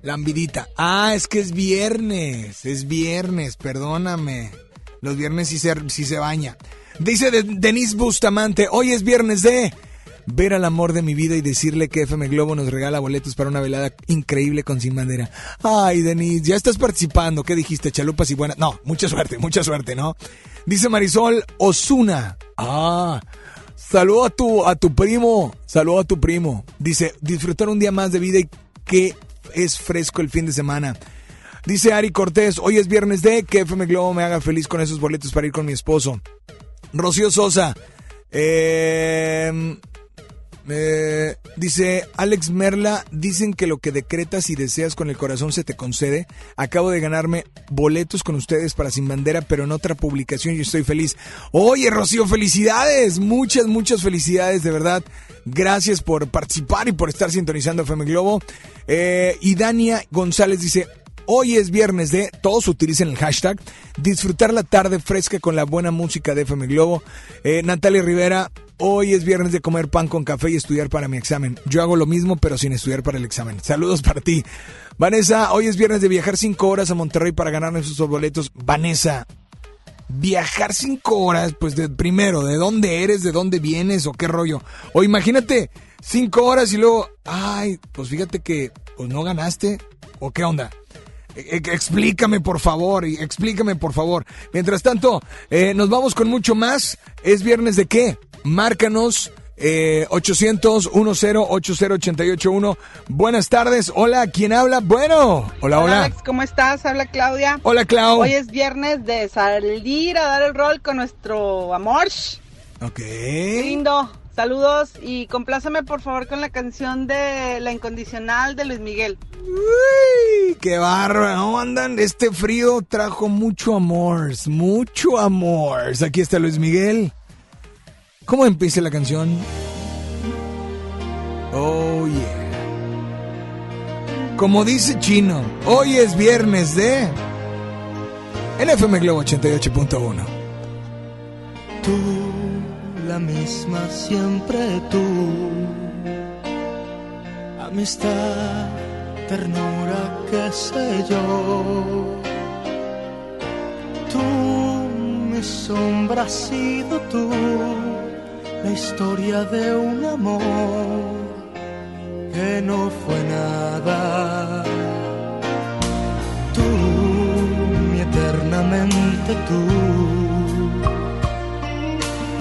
lambidita. Ah, es que es viernes, es viernes, perdóname. Los viernes sí se, sí se baña. Dice de- Denise Bustamante, hoy es viernes de ver al amor de mi vida y decirle que FM Globo nos regala boletos para una velada increíble con Sin Bandera. Ay, Denise, ya estás participando. ¿Qué dijiste? Chalupas y buenas. No, mucha suerte, mucha suerte, ¿no? Dice Marisol Osuna. Ah, saludo a tu, a tu primo. Saludo a tu primo. Dice, disfrutar un día más de vida y que es fresco el fin de semana. Dice Ari Cortés, hoy es viernes de que FM Globo me haga feliz con esos boletos para ir con mi esposo. Rocío Sosa, eh, eh, dice Alex Merla, dicen que lo que decretas y deseas con el corazón se te concede. Acabo de ganarme boletos con ustedes para Sin Bandera, pero en otra publicación yo estoy feliz. Oye, Rocío, felicidades, muchas, muchas felicidades, de verdad. Gracias por participar y por estar sintonizando FM Globo. Eh, y Dania González dice, Hoy es viernes de, todos utilicen el hashtag, disfrutar la tarde fresca con la buena música de FM Globo. Eh, Natalia Rivera, hoy es viernes de comer pan con café y estudiar para mi examen. Yo hago lo mismo, pero sin estudiar para el examen. Saludos para ti. Vanessa, hoy es viernes de viajar cinco horas a Monterrey para ganarme esos boletos. Vanessa, viajar cinco horas, pues de primero, ¿de dónde eres? ¿De dónde vienes? ¿O qué rollo? O imagínate, cinco horas y luego, ay, pues fíjate que, pues no ganaste. ¿O qué onda? E- e- Explícame por favor, y explícame por favor. Mientras tanto, eh, nos vamos con mucho más. ¿Es viernes de qué? Márcanos eh, 800-1080-881. Buenas tardes. Hola, ¿quién habla? Bueno. Hola, hola. Alex, ¿cómo estás? Habla Claudia. Hola, Clau. Hoy es viernes de salir a dar el rol con nuestro amor. Ok. Lindo. Saludos y compláceme por favor con la canción de La Incondicional de Luis Miguel. Uy, qué bárbaro, ¿no? Andan, este frío trajo mucho amor, mucho amor. Aquí está Luis Miguel. ¿Cómo empieza la canción? Oh, yeah. Como dice Chino, hoy es viernes de... NFM Globo 88.1. Tú, la misma siempre tú. Amistad, ternura, qué sé yo. Tú, mi sombra has sido tú. La historia de un amor que no fue nada. Tú, mi eternamente tú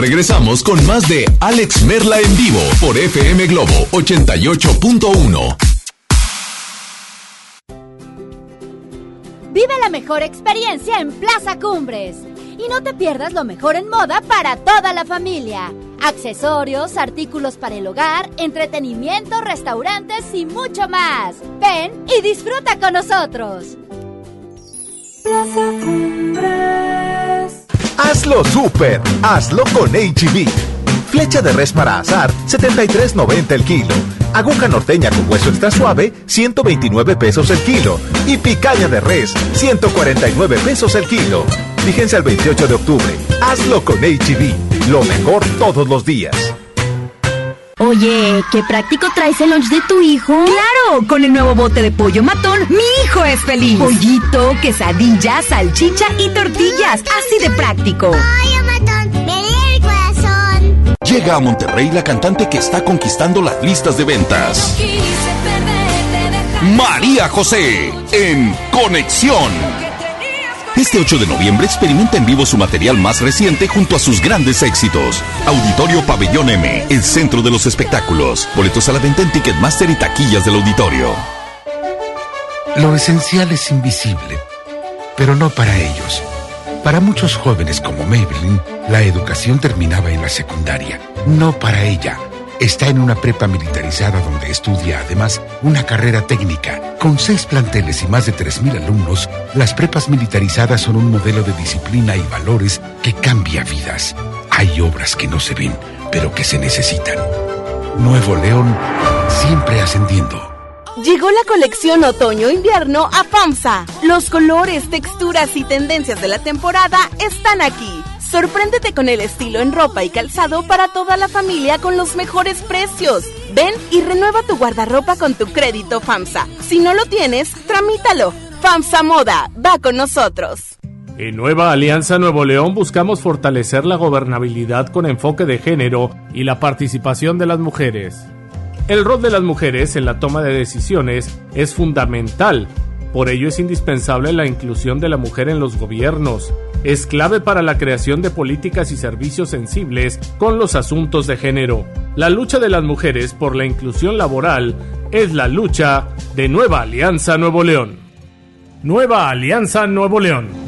Regresamos con más de Alex Merla en vivo por FM Globo 88.1. Vive la mejor experiencia en Plaza Cumbres. Y no te pierdas lo mejor en moda para toda la familia. Accesorios, artículos para el hogar, entretenimiento, restaurantes y mucho más. Ven y disfruta con nosotros. Hazlo super, hazlo con HB. Flecha de res para azar, 73.90 el kilo. Aguja norteña con hueso extra suave, 129 pesos el kilo. Y picaña de res, 149 pesos el kilo. Fíjense al 28 de octubre. Hazlo con HB. Lo mejor todos los días. Oye, qué práctico traes el lunch de tu hijo. Claro, con el nuevo bote de pollo matón, mi hijo es feliz. Pollito, quesadilla, salchicha y tortillas. Así de práctico. Pollo matón, el corazón. Llega a Monterrey la cantante que está conquistando las listas de ventas. María José en Conexión. Este 8 de noviembre experimenta en vivo su material más reciente junto a sus grandes éxitos. Auditorio Pabellón M, el centro de los espectáculos. Boletos a la venta en Ticketmaster y taquillas del auditorio. Lo esencial es invisible, pero no para ellos. Para muchos jóvenes como Maybelline, la educación terminaba en la secundaria. No para ella. Está en una prepa militarizada donde estudia además una carrera técnica. Con seis planteles y más de 3.000 alumnos, las prepas militarizadas son un modelo de disciplina y valores que cambia vidas. Hay obras que no se ven, pero que se necesitan. Nuevo León, siempre ascendiendo. Llegó la colección otoño-invierno a FAMSA. Los colores, texturas y tendencias de la temporada están aquí. Sorpréndete con el estilo en ropa y calzado para toda la familia con los mejores precios. Ven y renueva tu guardarropa con tu crédito FAMSA. Si no lo tienes, tramítalo. FAMSA Moda, va con nosotros. En Nueva Alianza Nuevo León buscamos fortalecer la gobernabilidad con enfoque de género y la participación de las mujeres. El rol de las mujeres en la toma de decisiones es fundamental, por ello es indispensable la inclusión de la mujer en los gobiernos. Es clave para la creación de políticas y servicios sensibles con los asuntos de género. La lucha de las mujeres por la inclusión laboral es la lucha de Nueva Alianza Nuevo León. Nueva Alianza Nuevo León.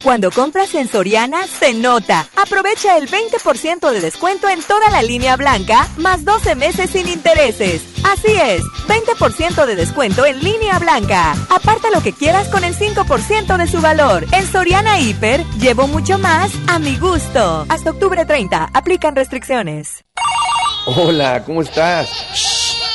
Cuando compras en Soriana, se nota. Aprovecha el 20% de descuento en toda la línea blanca, más 12 meses sin intereses. Así es, 20% de descuento en línea blanca. Aparta lo que quieras con el 5% de su valor. En Soriana Hiper, llevo mucho más a mi gusto. Hasta octubre 30, aplican restricciones. Hola, ¿cómo estás?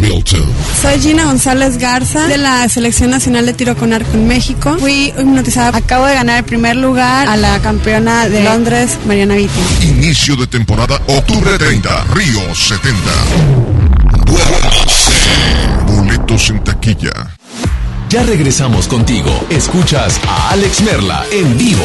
Milton. Soy Gina González Garza de la Selección Nacional de Tiro con Arco en México. Fui hipnotizada. Acabo de ganar el primer lugar a la campeona de Londres, Mariana Vitti. Inicio de temporada, octubre 30, Río 70. Boletos en taquilla. Ya regresamos contigo. Escuchas a Alex Merla en vivo.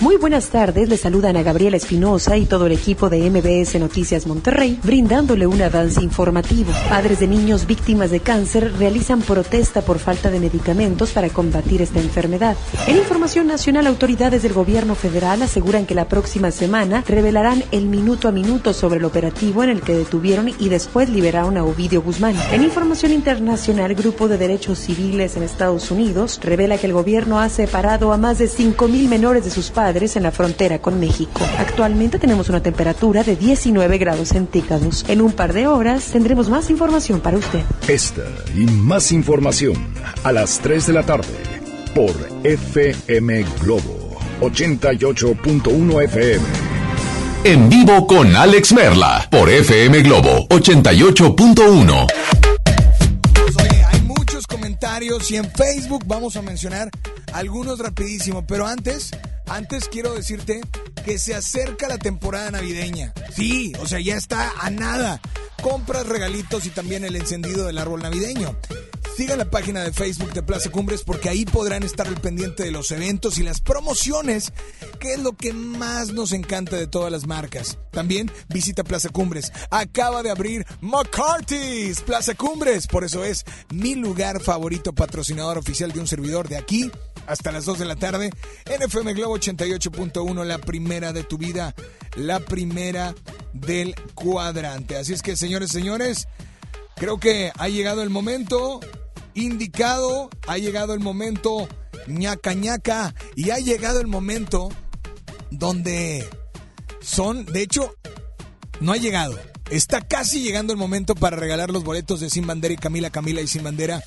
Muy buenas tardes, le saludan a Gabriela Espinosa y todo el equipo de MBS Noticias Monterrey, brindándole un avance informativo. Padres de niños víctimas de cáncer realizan protesta por falta de medicamentos para combatir esta enfermedad. En Información Nacional, autoridades del gobierno federal aseguran que la próxima semana revelarán el minuto a minuto sobre el operativo en el que detuvieron y después liberaron a Ovidio Guzmán. En Información Internacional, Grupo de Derechos Civiles en Estados Unidos revela que el gobierno ha separado a más de 5.000 menores de sus padres en la frontera con México. Actualmente tenemos una temperatura de 19 grados centígrados. En un par de horas tendremos más información para usted. Esta y más información a las 3 de la tarde por FM Globo 88.1 FM. En vivo con Alex Merla por FM Globo 88.1 y en Facebook vamos a mencionar algunos rapidísimo, pero antes antes quiero decirte que se acerca la temporada navideña. Sí, o sea, ya está a nada. Compras regalitos y también el encendido del árbol navideño. Siga la página de Facebook de Plaza Cumbres porque ahí podrán estar al pendiente de los eventos y las promociones, que es lo que más nos encanta de todas las marcas. También visita Plaza Cumbres. Acaba de abrir McCarthy's Plaza Cumbres, por eso es mi lugar favorito patrocinador oficial de un servidor de aquí hasta las 2 de la tarde en FM Globo 88.1, la primera de tu vida, la primera del cuadrante. Así es que, señores, señores, creo que ha llegado el momento indicado, ha llegado el momento ñaca ñaca y ha llegado el momento donde son, de hecho, no ha llegado. Está casi llegando el momento para regalar los boletos de Sin Bandera y Camila Camila y Sin Bandera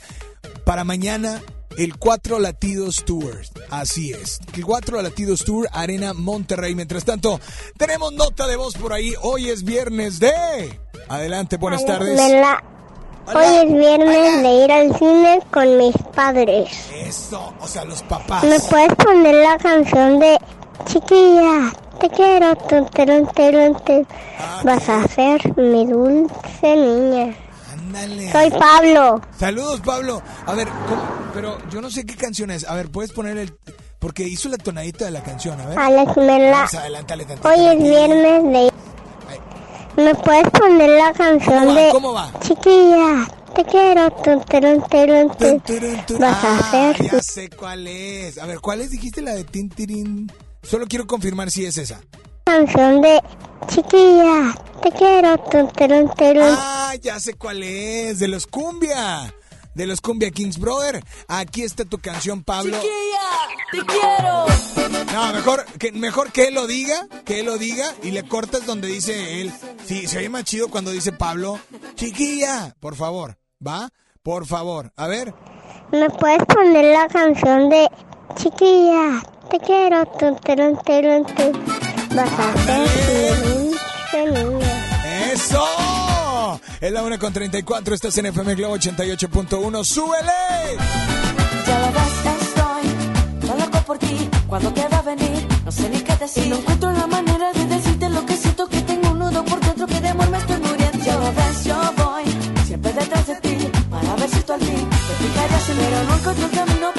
para mañana el Cuatro Latidos Tour. Así es. El Cuatro Latidos Tour Arena Monterrey. Mientras tanto, tenemos nota de voz por ahí. Hoy es viernes de... Adelante, buenas tardes. Hoy es viernes de ir al cine con mis padres. Eso, o sea, los papás. ¿Me puedes poner la canción de Chiquilla? Te quiero, terun, terun, te- Vas a ser mi dulce niña. Ándale. Soy Pablo. Saludos, Pablo. A ver, ¿cómo? pero yo no sé qué canción es. A ver, ¿puedes poner el...? Porque hizo la tonadita de la canción, a ver. Alex, me la... Adelántale tantito. Hoy es viernes de... ¿Me puedes poner la canción ¿Cómo va? de ¿Cómo va? Chiquilla? Te quiero, tu, terun, terun, te- Vas a Ah, ser ya sé cuál es. A ver, ¿cuál es? Dijiste la de Tintirín. Solo quiero confirmar si es esa. Canción de Chiquilla, te quiero, tu, terun, terun. Ah, ya sé cuál es. De los Cumbia. De los Cumbia Kings, brother. Aquí está tu canción, Pablo. te quiero. No, mejor que, mejor que él lo diga, que él lo diga y le cortas donde dice él. Sí, se oye más chido cuando dice Pablo. Chiquilla, por favor, ¿va? Por favor, a ver. ¿Me puedes poner la canción de Chiquilla, te quiero, terun, terun, te- Vas a ser niña. ¡Eso! Es la 1 con 34, estás en FM Globo 88.1. ¡Súbele! Ya lo ves, estoy yo loco por ti. Cuando te va a venir, no sé ni qué decir. No encuentro la manera de decirte lo que siento. Que tengo un nudo por dentro que de amor me estoy muriendo. Ya lo ves, yo voy siempre detrás de ti. Para ver si tú al fin te fijarías en mí. Pero no encuentro el camino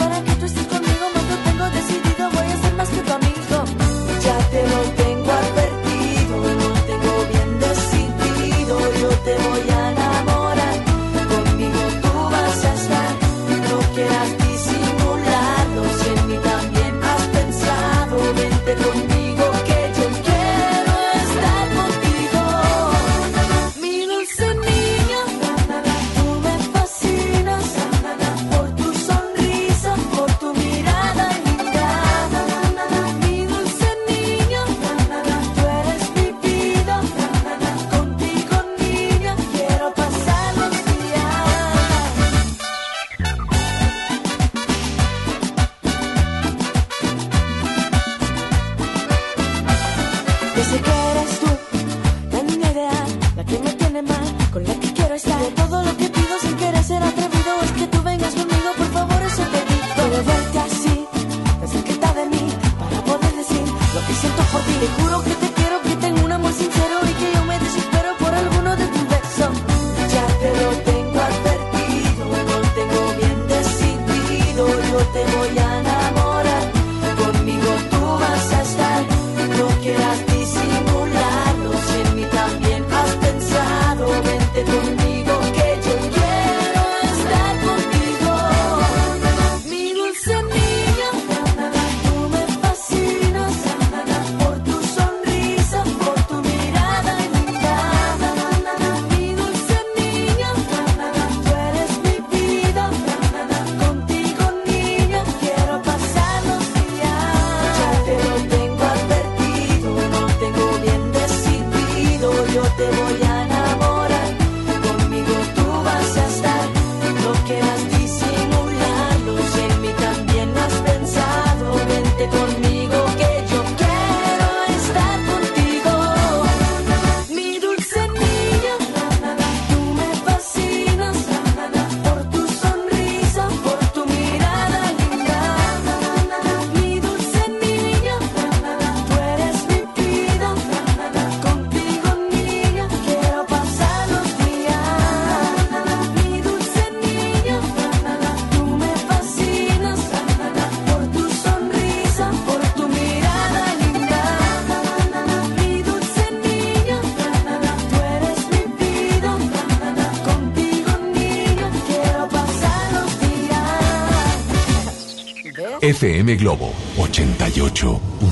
FM Globo 88.1.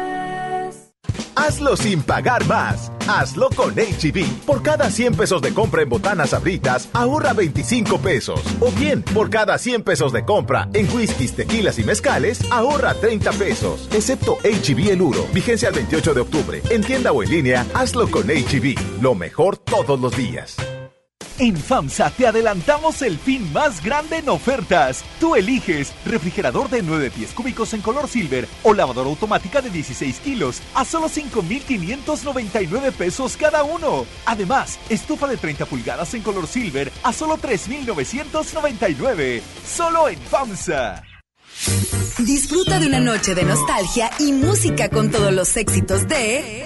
Hazlo sin pagar más. hazlo con HB. E por cada 100 pesos de compra en botanas abritas, ahorra 25 pesos. O bien, por cada 100 pesos de compra en whiskies, tequilas y mezcales, ahorra 30 pesos. Excepto HB e el Uro. Vigencia el 28 de octubre. En tienda o en línea, hazlo con HB. E Lo mejor todos los días. En FAMSA te adelantamos el fin más grande en ofertas. Tú eliges refrigerador de 9 pies cúbicos en color silver o lavadora automática de 16 kilos a solo 5,599 pesos cada uno. Además, estufa de 30 pulgadas en color silver a solo 3,999. Solo en FAMSA. Disfruta de una noche de nostalgia y música con todos los éxitos de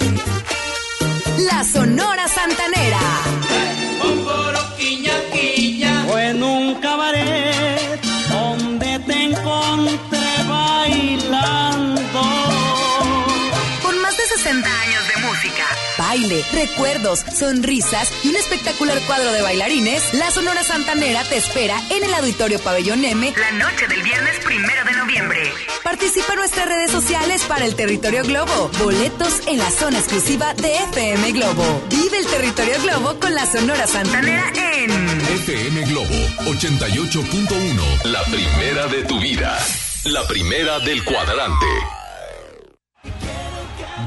La Sonora Santanera. En un baile, recuerdos, sonrisas y un espectacular cuadro de bailarines, la Sonora Santanera te espera en el Auditorio Pabellón M la noche del viernes primero de noviembre. Participa en nuestras redes sociales para el Territorio Globo. Boletos en la zona exclusiva de FM Globo. Vive el Territorio Globo con la Sonora Santanera en FM Globo 88.1. La primera de tu vida. La primera del cuadrante.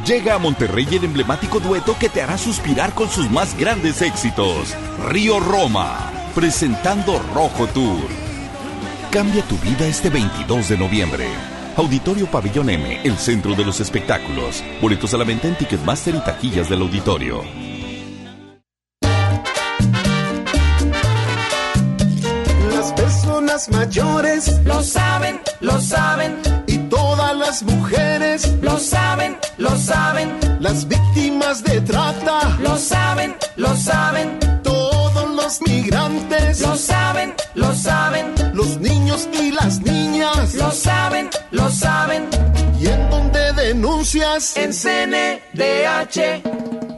Llega a Monterrey el emblemático dueto que te hará suspirar con sus más grandes éxitos. Río Roma, presentando Rojo Tour. Cambia tu vida este 22 de noviembre. Auditorio Pabellón M, el centro de los espectáculos. Boletos a la venta en Ticketmaster y taquillas del auditorio. Las personas mayores lo saben, lo saben. Las mujeres lo saben, lo saben. Las víctimas de trata lo saben, lo saben. Todos los migrantes lo saben, lo saben. Los niños y las niñas lo saben, lo saben. ¿Y en dónde denuncias? En CNDH.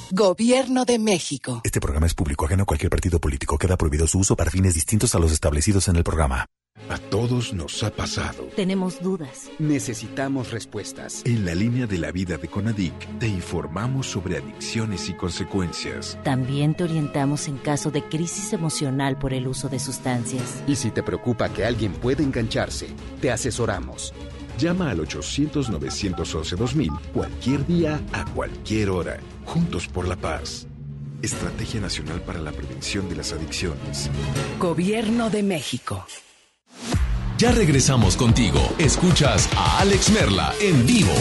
Gobierno de México. Este programa es público ajeno a cualquier partido político. Queda prohibido su uso para fines distintos a los establecidos en el programa. A todos nos ha pasado. Tenemos dudas. Necesitamos respuestas. En la línea de la vida de Conadic te informamos sobre adicciones y consecuencias. También te orientamos en caso de crisis emocional por el uso de sustancias. Y si te preocupa que alguien pueda engancharse, te asesoramos. Llama al 800-911-2000 cualquier día, a cualquier hora. Juntos por la paz. Estrategia Nacional para la Prevención de las Adicciones. Gobierno de México. Ya regresamos contigo. Escuchas a Alex Merla en vivo.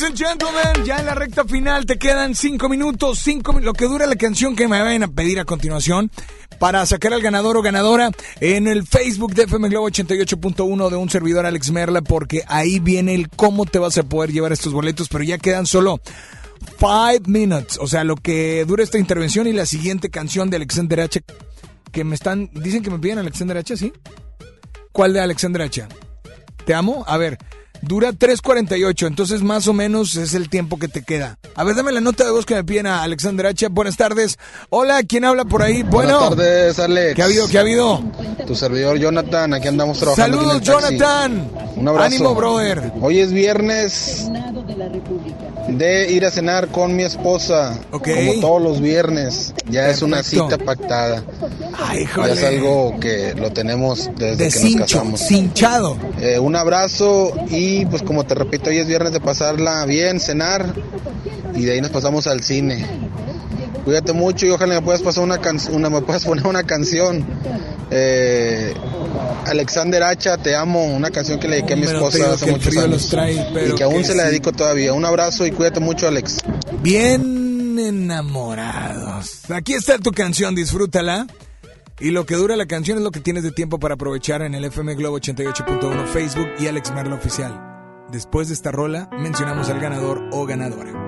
Ladies and gentlemen, ya en la recta final te quedan cinco minutos, cinco mi- lo que dura la canción que me vayan a pedir a continuación para sacar al ganador o ganadora en el Facebook de FM Globo 88.1 de un servidor Alex Merla, porque ahí viene el cómo te vas a poder llevar estos boletos, pero ya quedan solo five minutes, o sea, lo que dura esta intervención y la siguiente canción de Alexander H. Que me están, dicen que me piden Alexander H, ¿sí? ¿Cuál de Alexander H? ¿Te amo? A ver, dura 3.48, entonces más o menos es el tiempo que te queda. A ver, dame la nota de voz que me piden a Alexander H. Buenas tardes. Hola, ¿quién habla por ahí? Bueno. Buenas tardes, Alex. ¿Qué ha habido? ¿Qué ha habido? Tu servidor Jonathan, aquí andamos trabajando. Saludos, aquí en el taxi. Jonathan. Un abrazo. Ánimo, brother. Hoy es viernes de ir a cenar con mi esposa. Ok. Como todos los viernes. Ya es una cita pactada. Ay, ya es algo que lo tenemos desde De que cincho, nos casamos. cinchado. Eh, un abrazo y pues como te repito, hoy es viernes de pasarla bien, cenar y de ahí nos pasamos al cine. Cuídate mucho y ojalá me puedas pasar una, can- una me puedas poner una canción. Eh, Alexander Hacha, te amo, una canción que le dediqué a mi esposa hace muchos años los trae, pero y que aún que se la dedico todavía. Un abrazo y cuídate mucho, Alex. Bien enamorados. Aquí está tu canción, disfrútala. Y lo que dura la canción es lo que tienes de tiempo para aprovechar en el FM Globo 88.1 Facebook y Alex Merlo Oficial. Después de esta rola, mencionamos al ganador o ganadora.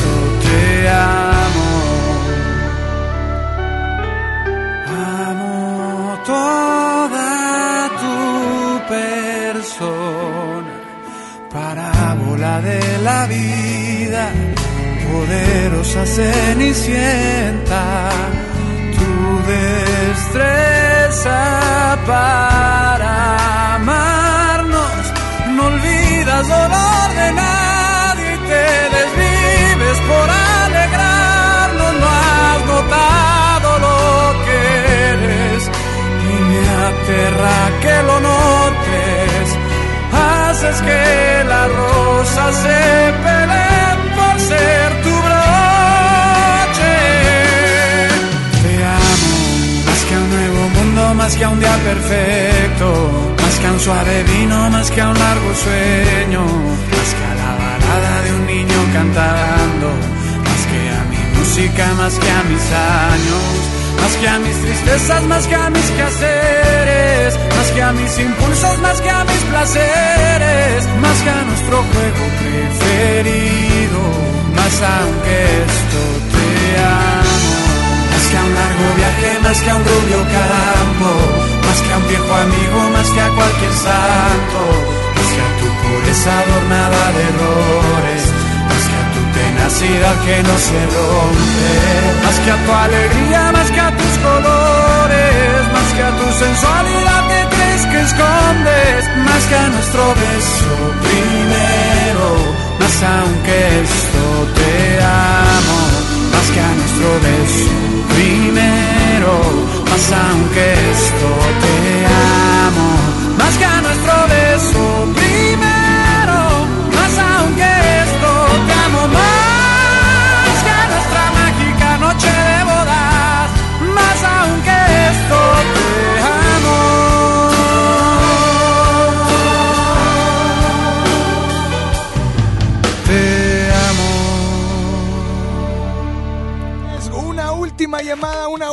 parábola de la vida, poderosa cenicienta, tu destreza para amarnos, no olvidas dolor de nadie te desvives por alegrarnos, no has notado lo que eres y me aterra que lo notes. Haces que las rosas se peleen por ser tu broche. Te amo, más que a un nuevo mundo, más que a un día perfecto, más que a un suave vino, más que a un largo sueño, más que a la balada de un niño cantando, más que a mi música, más que a mis años, que a mis tristezas, más que a mis quehaceres, más que a mis impulsos, más que a mis placeres, más que a nuestro juego preferido, más aunque esto te amo, más que a un largo viaje, más que a un rubio campo, más que a un viejo amigo, más que a cualquier santo, más que a tu pureza adornada de errores, más que no se rompe, más que a tu alegría, más que a tus colores, más que a tu sensualidad que crees que escondes, más que a nuestro beso primero, más aunque esto te amo, más que a nuestro beso primero, más aunque esto te amo, más que a nuestro beso primero,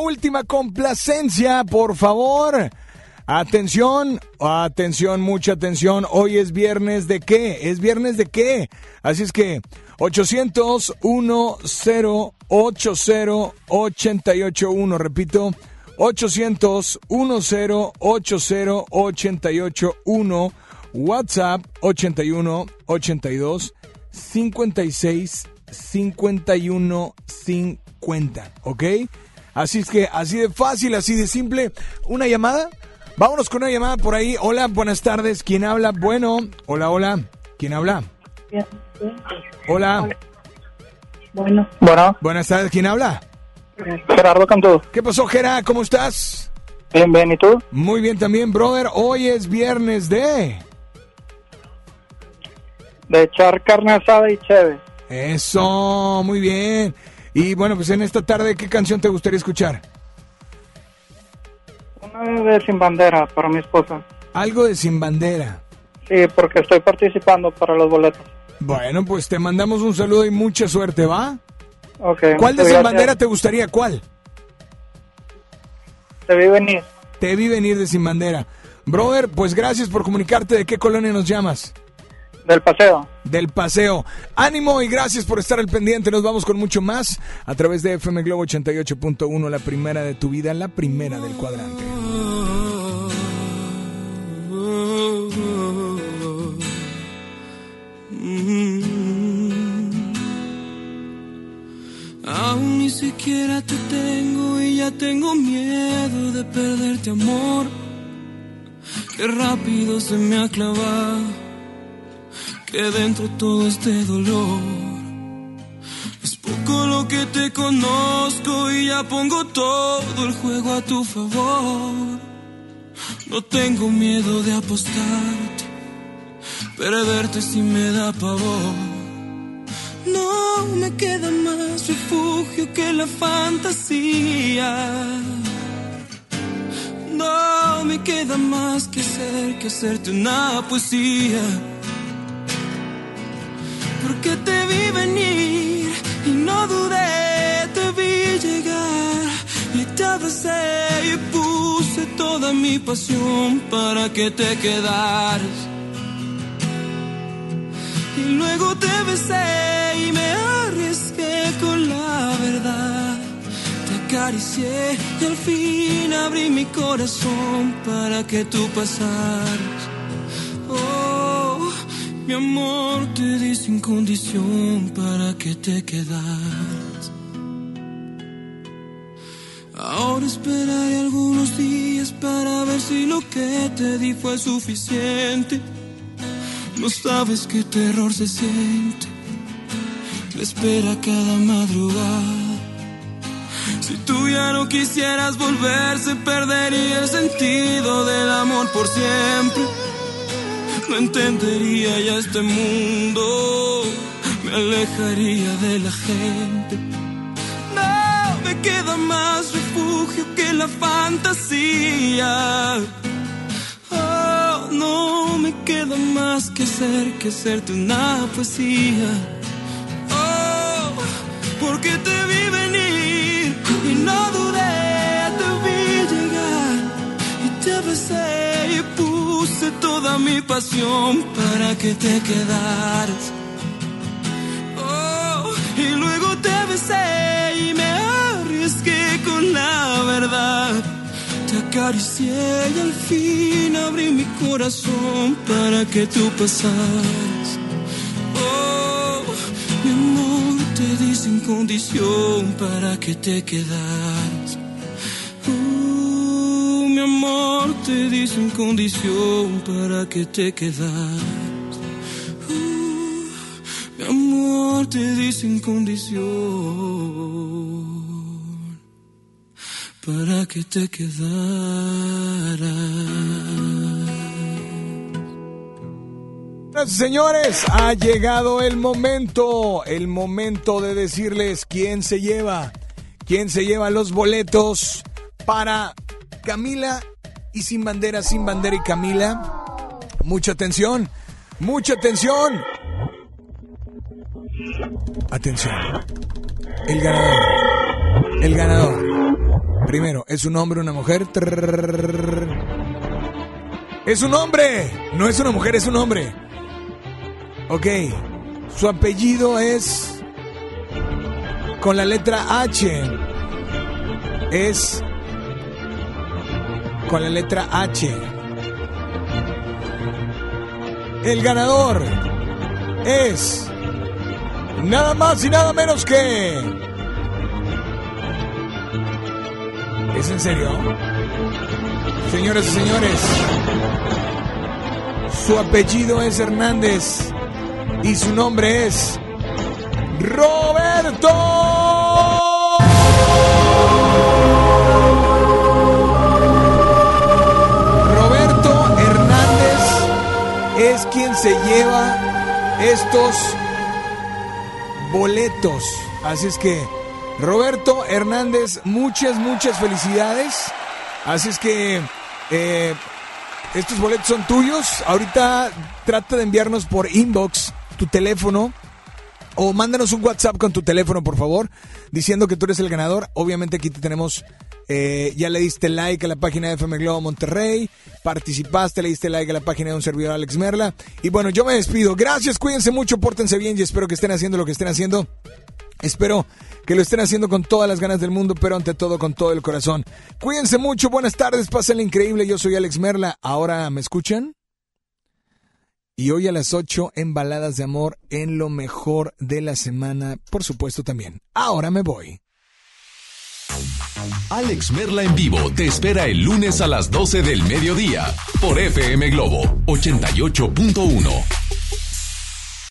última complacencia, por favor. Atención, atención, mucha atención. Hoy es viernes de qué? ¿Es viernes de qué? Así es que 800 1080 881, repito, 800 1080 881, WhatsApp 81 82 56 51 50, ¿ok? Así es que así de fácil, así de simple. ¿Una llamada? Vámonos con una llamada por ahí. Hola, buenas tardes. ¿Quién habla? Bueno, hola, hola. ¿Quién habla? Hola. Bueno. Bueno. Buenas tardes. ¿Quién habla? Gerardo Cantú. ¿Qué pasó, Gerard? ¿Cómo estás? Bien, bien. ¿Y tú? Muy bien también, brother. Hoy es viernes de... De echar carne asada y chévere. Eso, muy bien. Y bueno, pues en esta tarde, ¿qué canción te gustaría escuchar? Una de Sin Bandera para mi esposa. Algo de Sin Bandera. Sí, porque estoy participando para los boletos. Bueno, pues te mandamos un saludo y mucha suerte, ¿va? Ok. ¿Cuál de Sin gracias. Bandera te gustaría? ¿Cuál? Te vi venir. Te vi venir de Sin Bandera. Brother, pues gracias por comunicarte. ¿De qué colonia nos llamas? Del paseo. Del paseo. Ánimo y gracias por estar al pendiente. Nos vamos con mucho más a través de FM Globo 88.1, la primera de tu vida, la primera del cuadrante. Aún ni siquiera te tengo y ya tengo miedo de perderte amor. Qué rápido se me ha clavado que dentro todo este dolor. Es poco lo que te conozco y ya pongo todo el juego a tu favor. No tengo miedo de apostarte, perderte si me da pavor. No me queda más refugio que la fantasía. No me queda más que ser que hacerte una poesía. Porque te vi venir y no dudé, te vi llegar y te abracé y puse toda mi pasión para que te quedaras. Y luego te besé y me arriesgué con la verdad. Te acaricié y al fin abrí mi corazón para que tú pasaras. Oh, mi amor te di sin condición para que te quedaras. Ahora esperaré algunos días para ver si lo que te di fue suficiente. No sabes qué terror se siente. Me espera cada madrugada. Si tú ya no quisieras volver, se perdería el sentido del amor por siempre. No entendería ya este mundo, me alejaría de la gente. No me queda más refugio que la fantasía. Oh, no me queda más que ser que hacerte una poesía. Oh, porque te vi toda mi pasión para que te quedaras. Oh, y luego te besé y me arriesgué con la verdad. Te acaricié y al fin abrí mi corazón para que tú pasaras. Oh, mi amor, te di sin condición para que te quedaras. Te di sin condición para que te quedaras. Uh, mi amor, te di sin condición para que te quedaras. Señores, ha llegado el momento, el momento de decirles quién se lleva, quién se lleva los boletos para Camila sin bandera, sin bandera y Camila. Mucha atención, mucha atención. Atención. El ganador, el ganador Primero, ¿es un hombre o una mujer? Es un hombre. No es una mujer, es un hombre. Ok. Su apellido es con la letra H. Es con la letra H. El ganador es nada más y nada menos que... ¿Es en serio? Señoras y señores, su apellido es Hernández y su nombre es Roberto. Es quien se lleva estos boletos. Así es que, Roberto Hernández, muchas, muchas felicidades. Así es que eh, estos boletos son tuyos. Ahorita trata de enviarnos por inbox tu teléfono o mándanos un WhatsApp con tu teléfono, por favor, diciendo que tú eres el ganador. Obviamente aquí te tenemos, eh, ya le diste like a la página de FM Globo Monterrey, participaste, le diste like a la página de un servidor Alex Merla. Y bueno, yo me despido. Gracias, cuídense mucho, pórtense bien y espero que estén haciendo lo que estén haciendo. Espero que lo estén haciendo con todas las ganas del mundo, pero ante todo con todo el corazón. Cuídense mucho, buenas tardes, pásenla increíble. Yo soy Alex Merla. Ahora, ¿me escuchan? Y hoy a las 8 en Baladas de Amor en lo mejor de la semana, por supuesto también. Ahora me voy. Alex Merla en vivo te espera el lunes a las 12 del mediodía por FM Globo 88.1.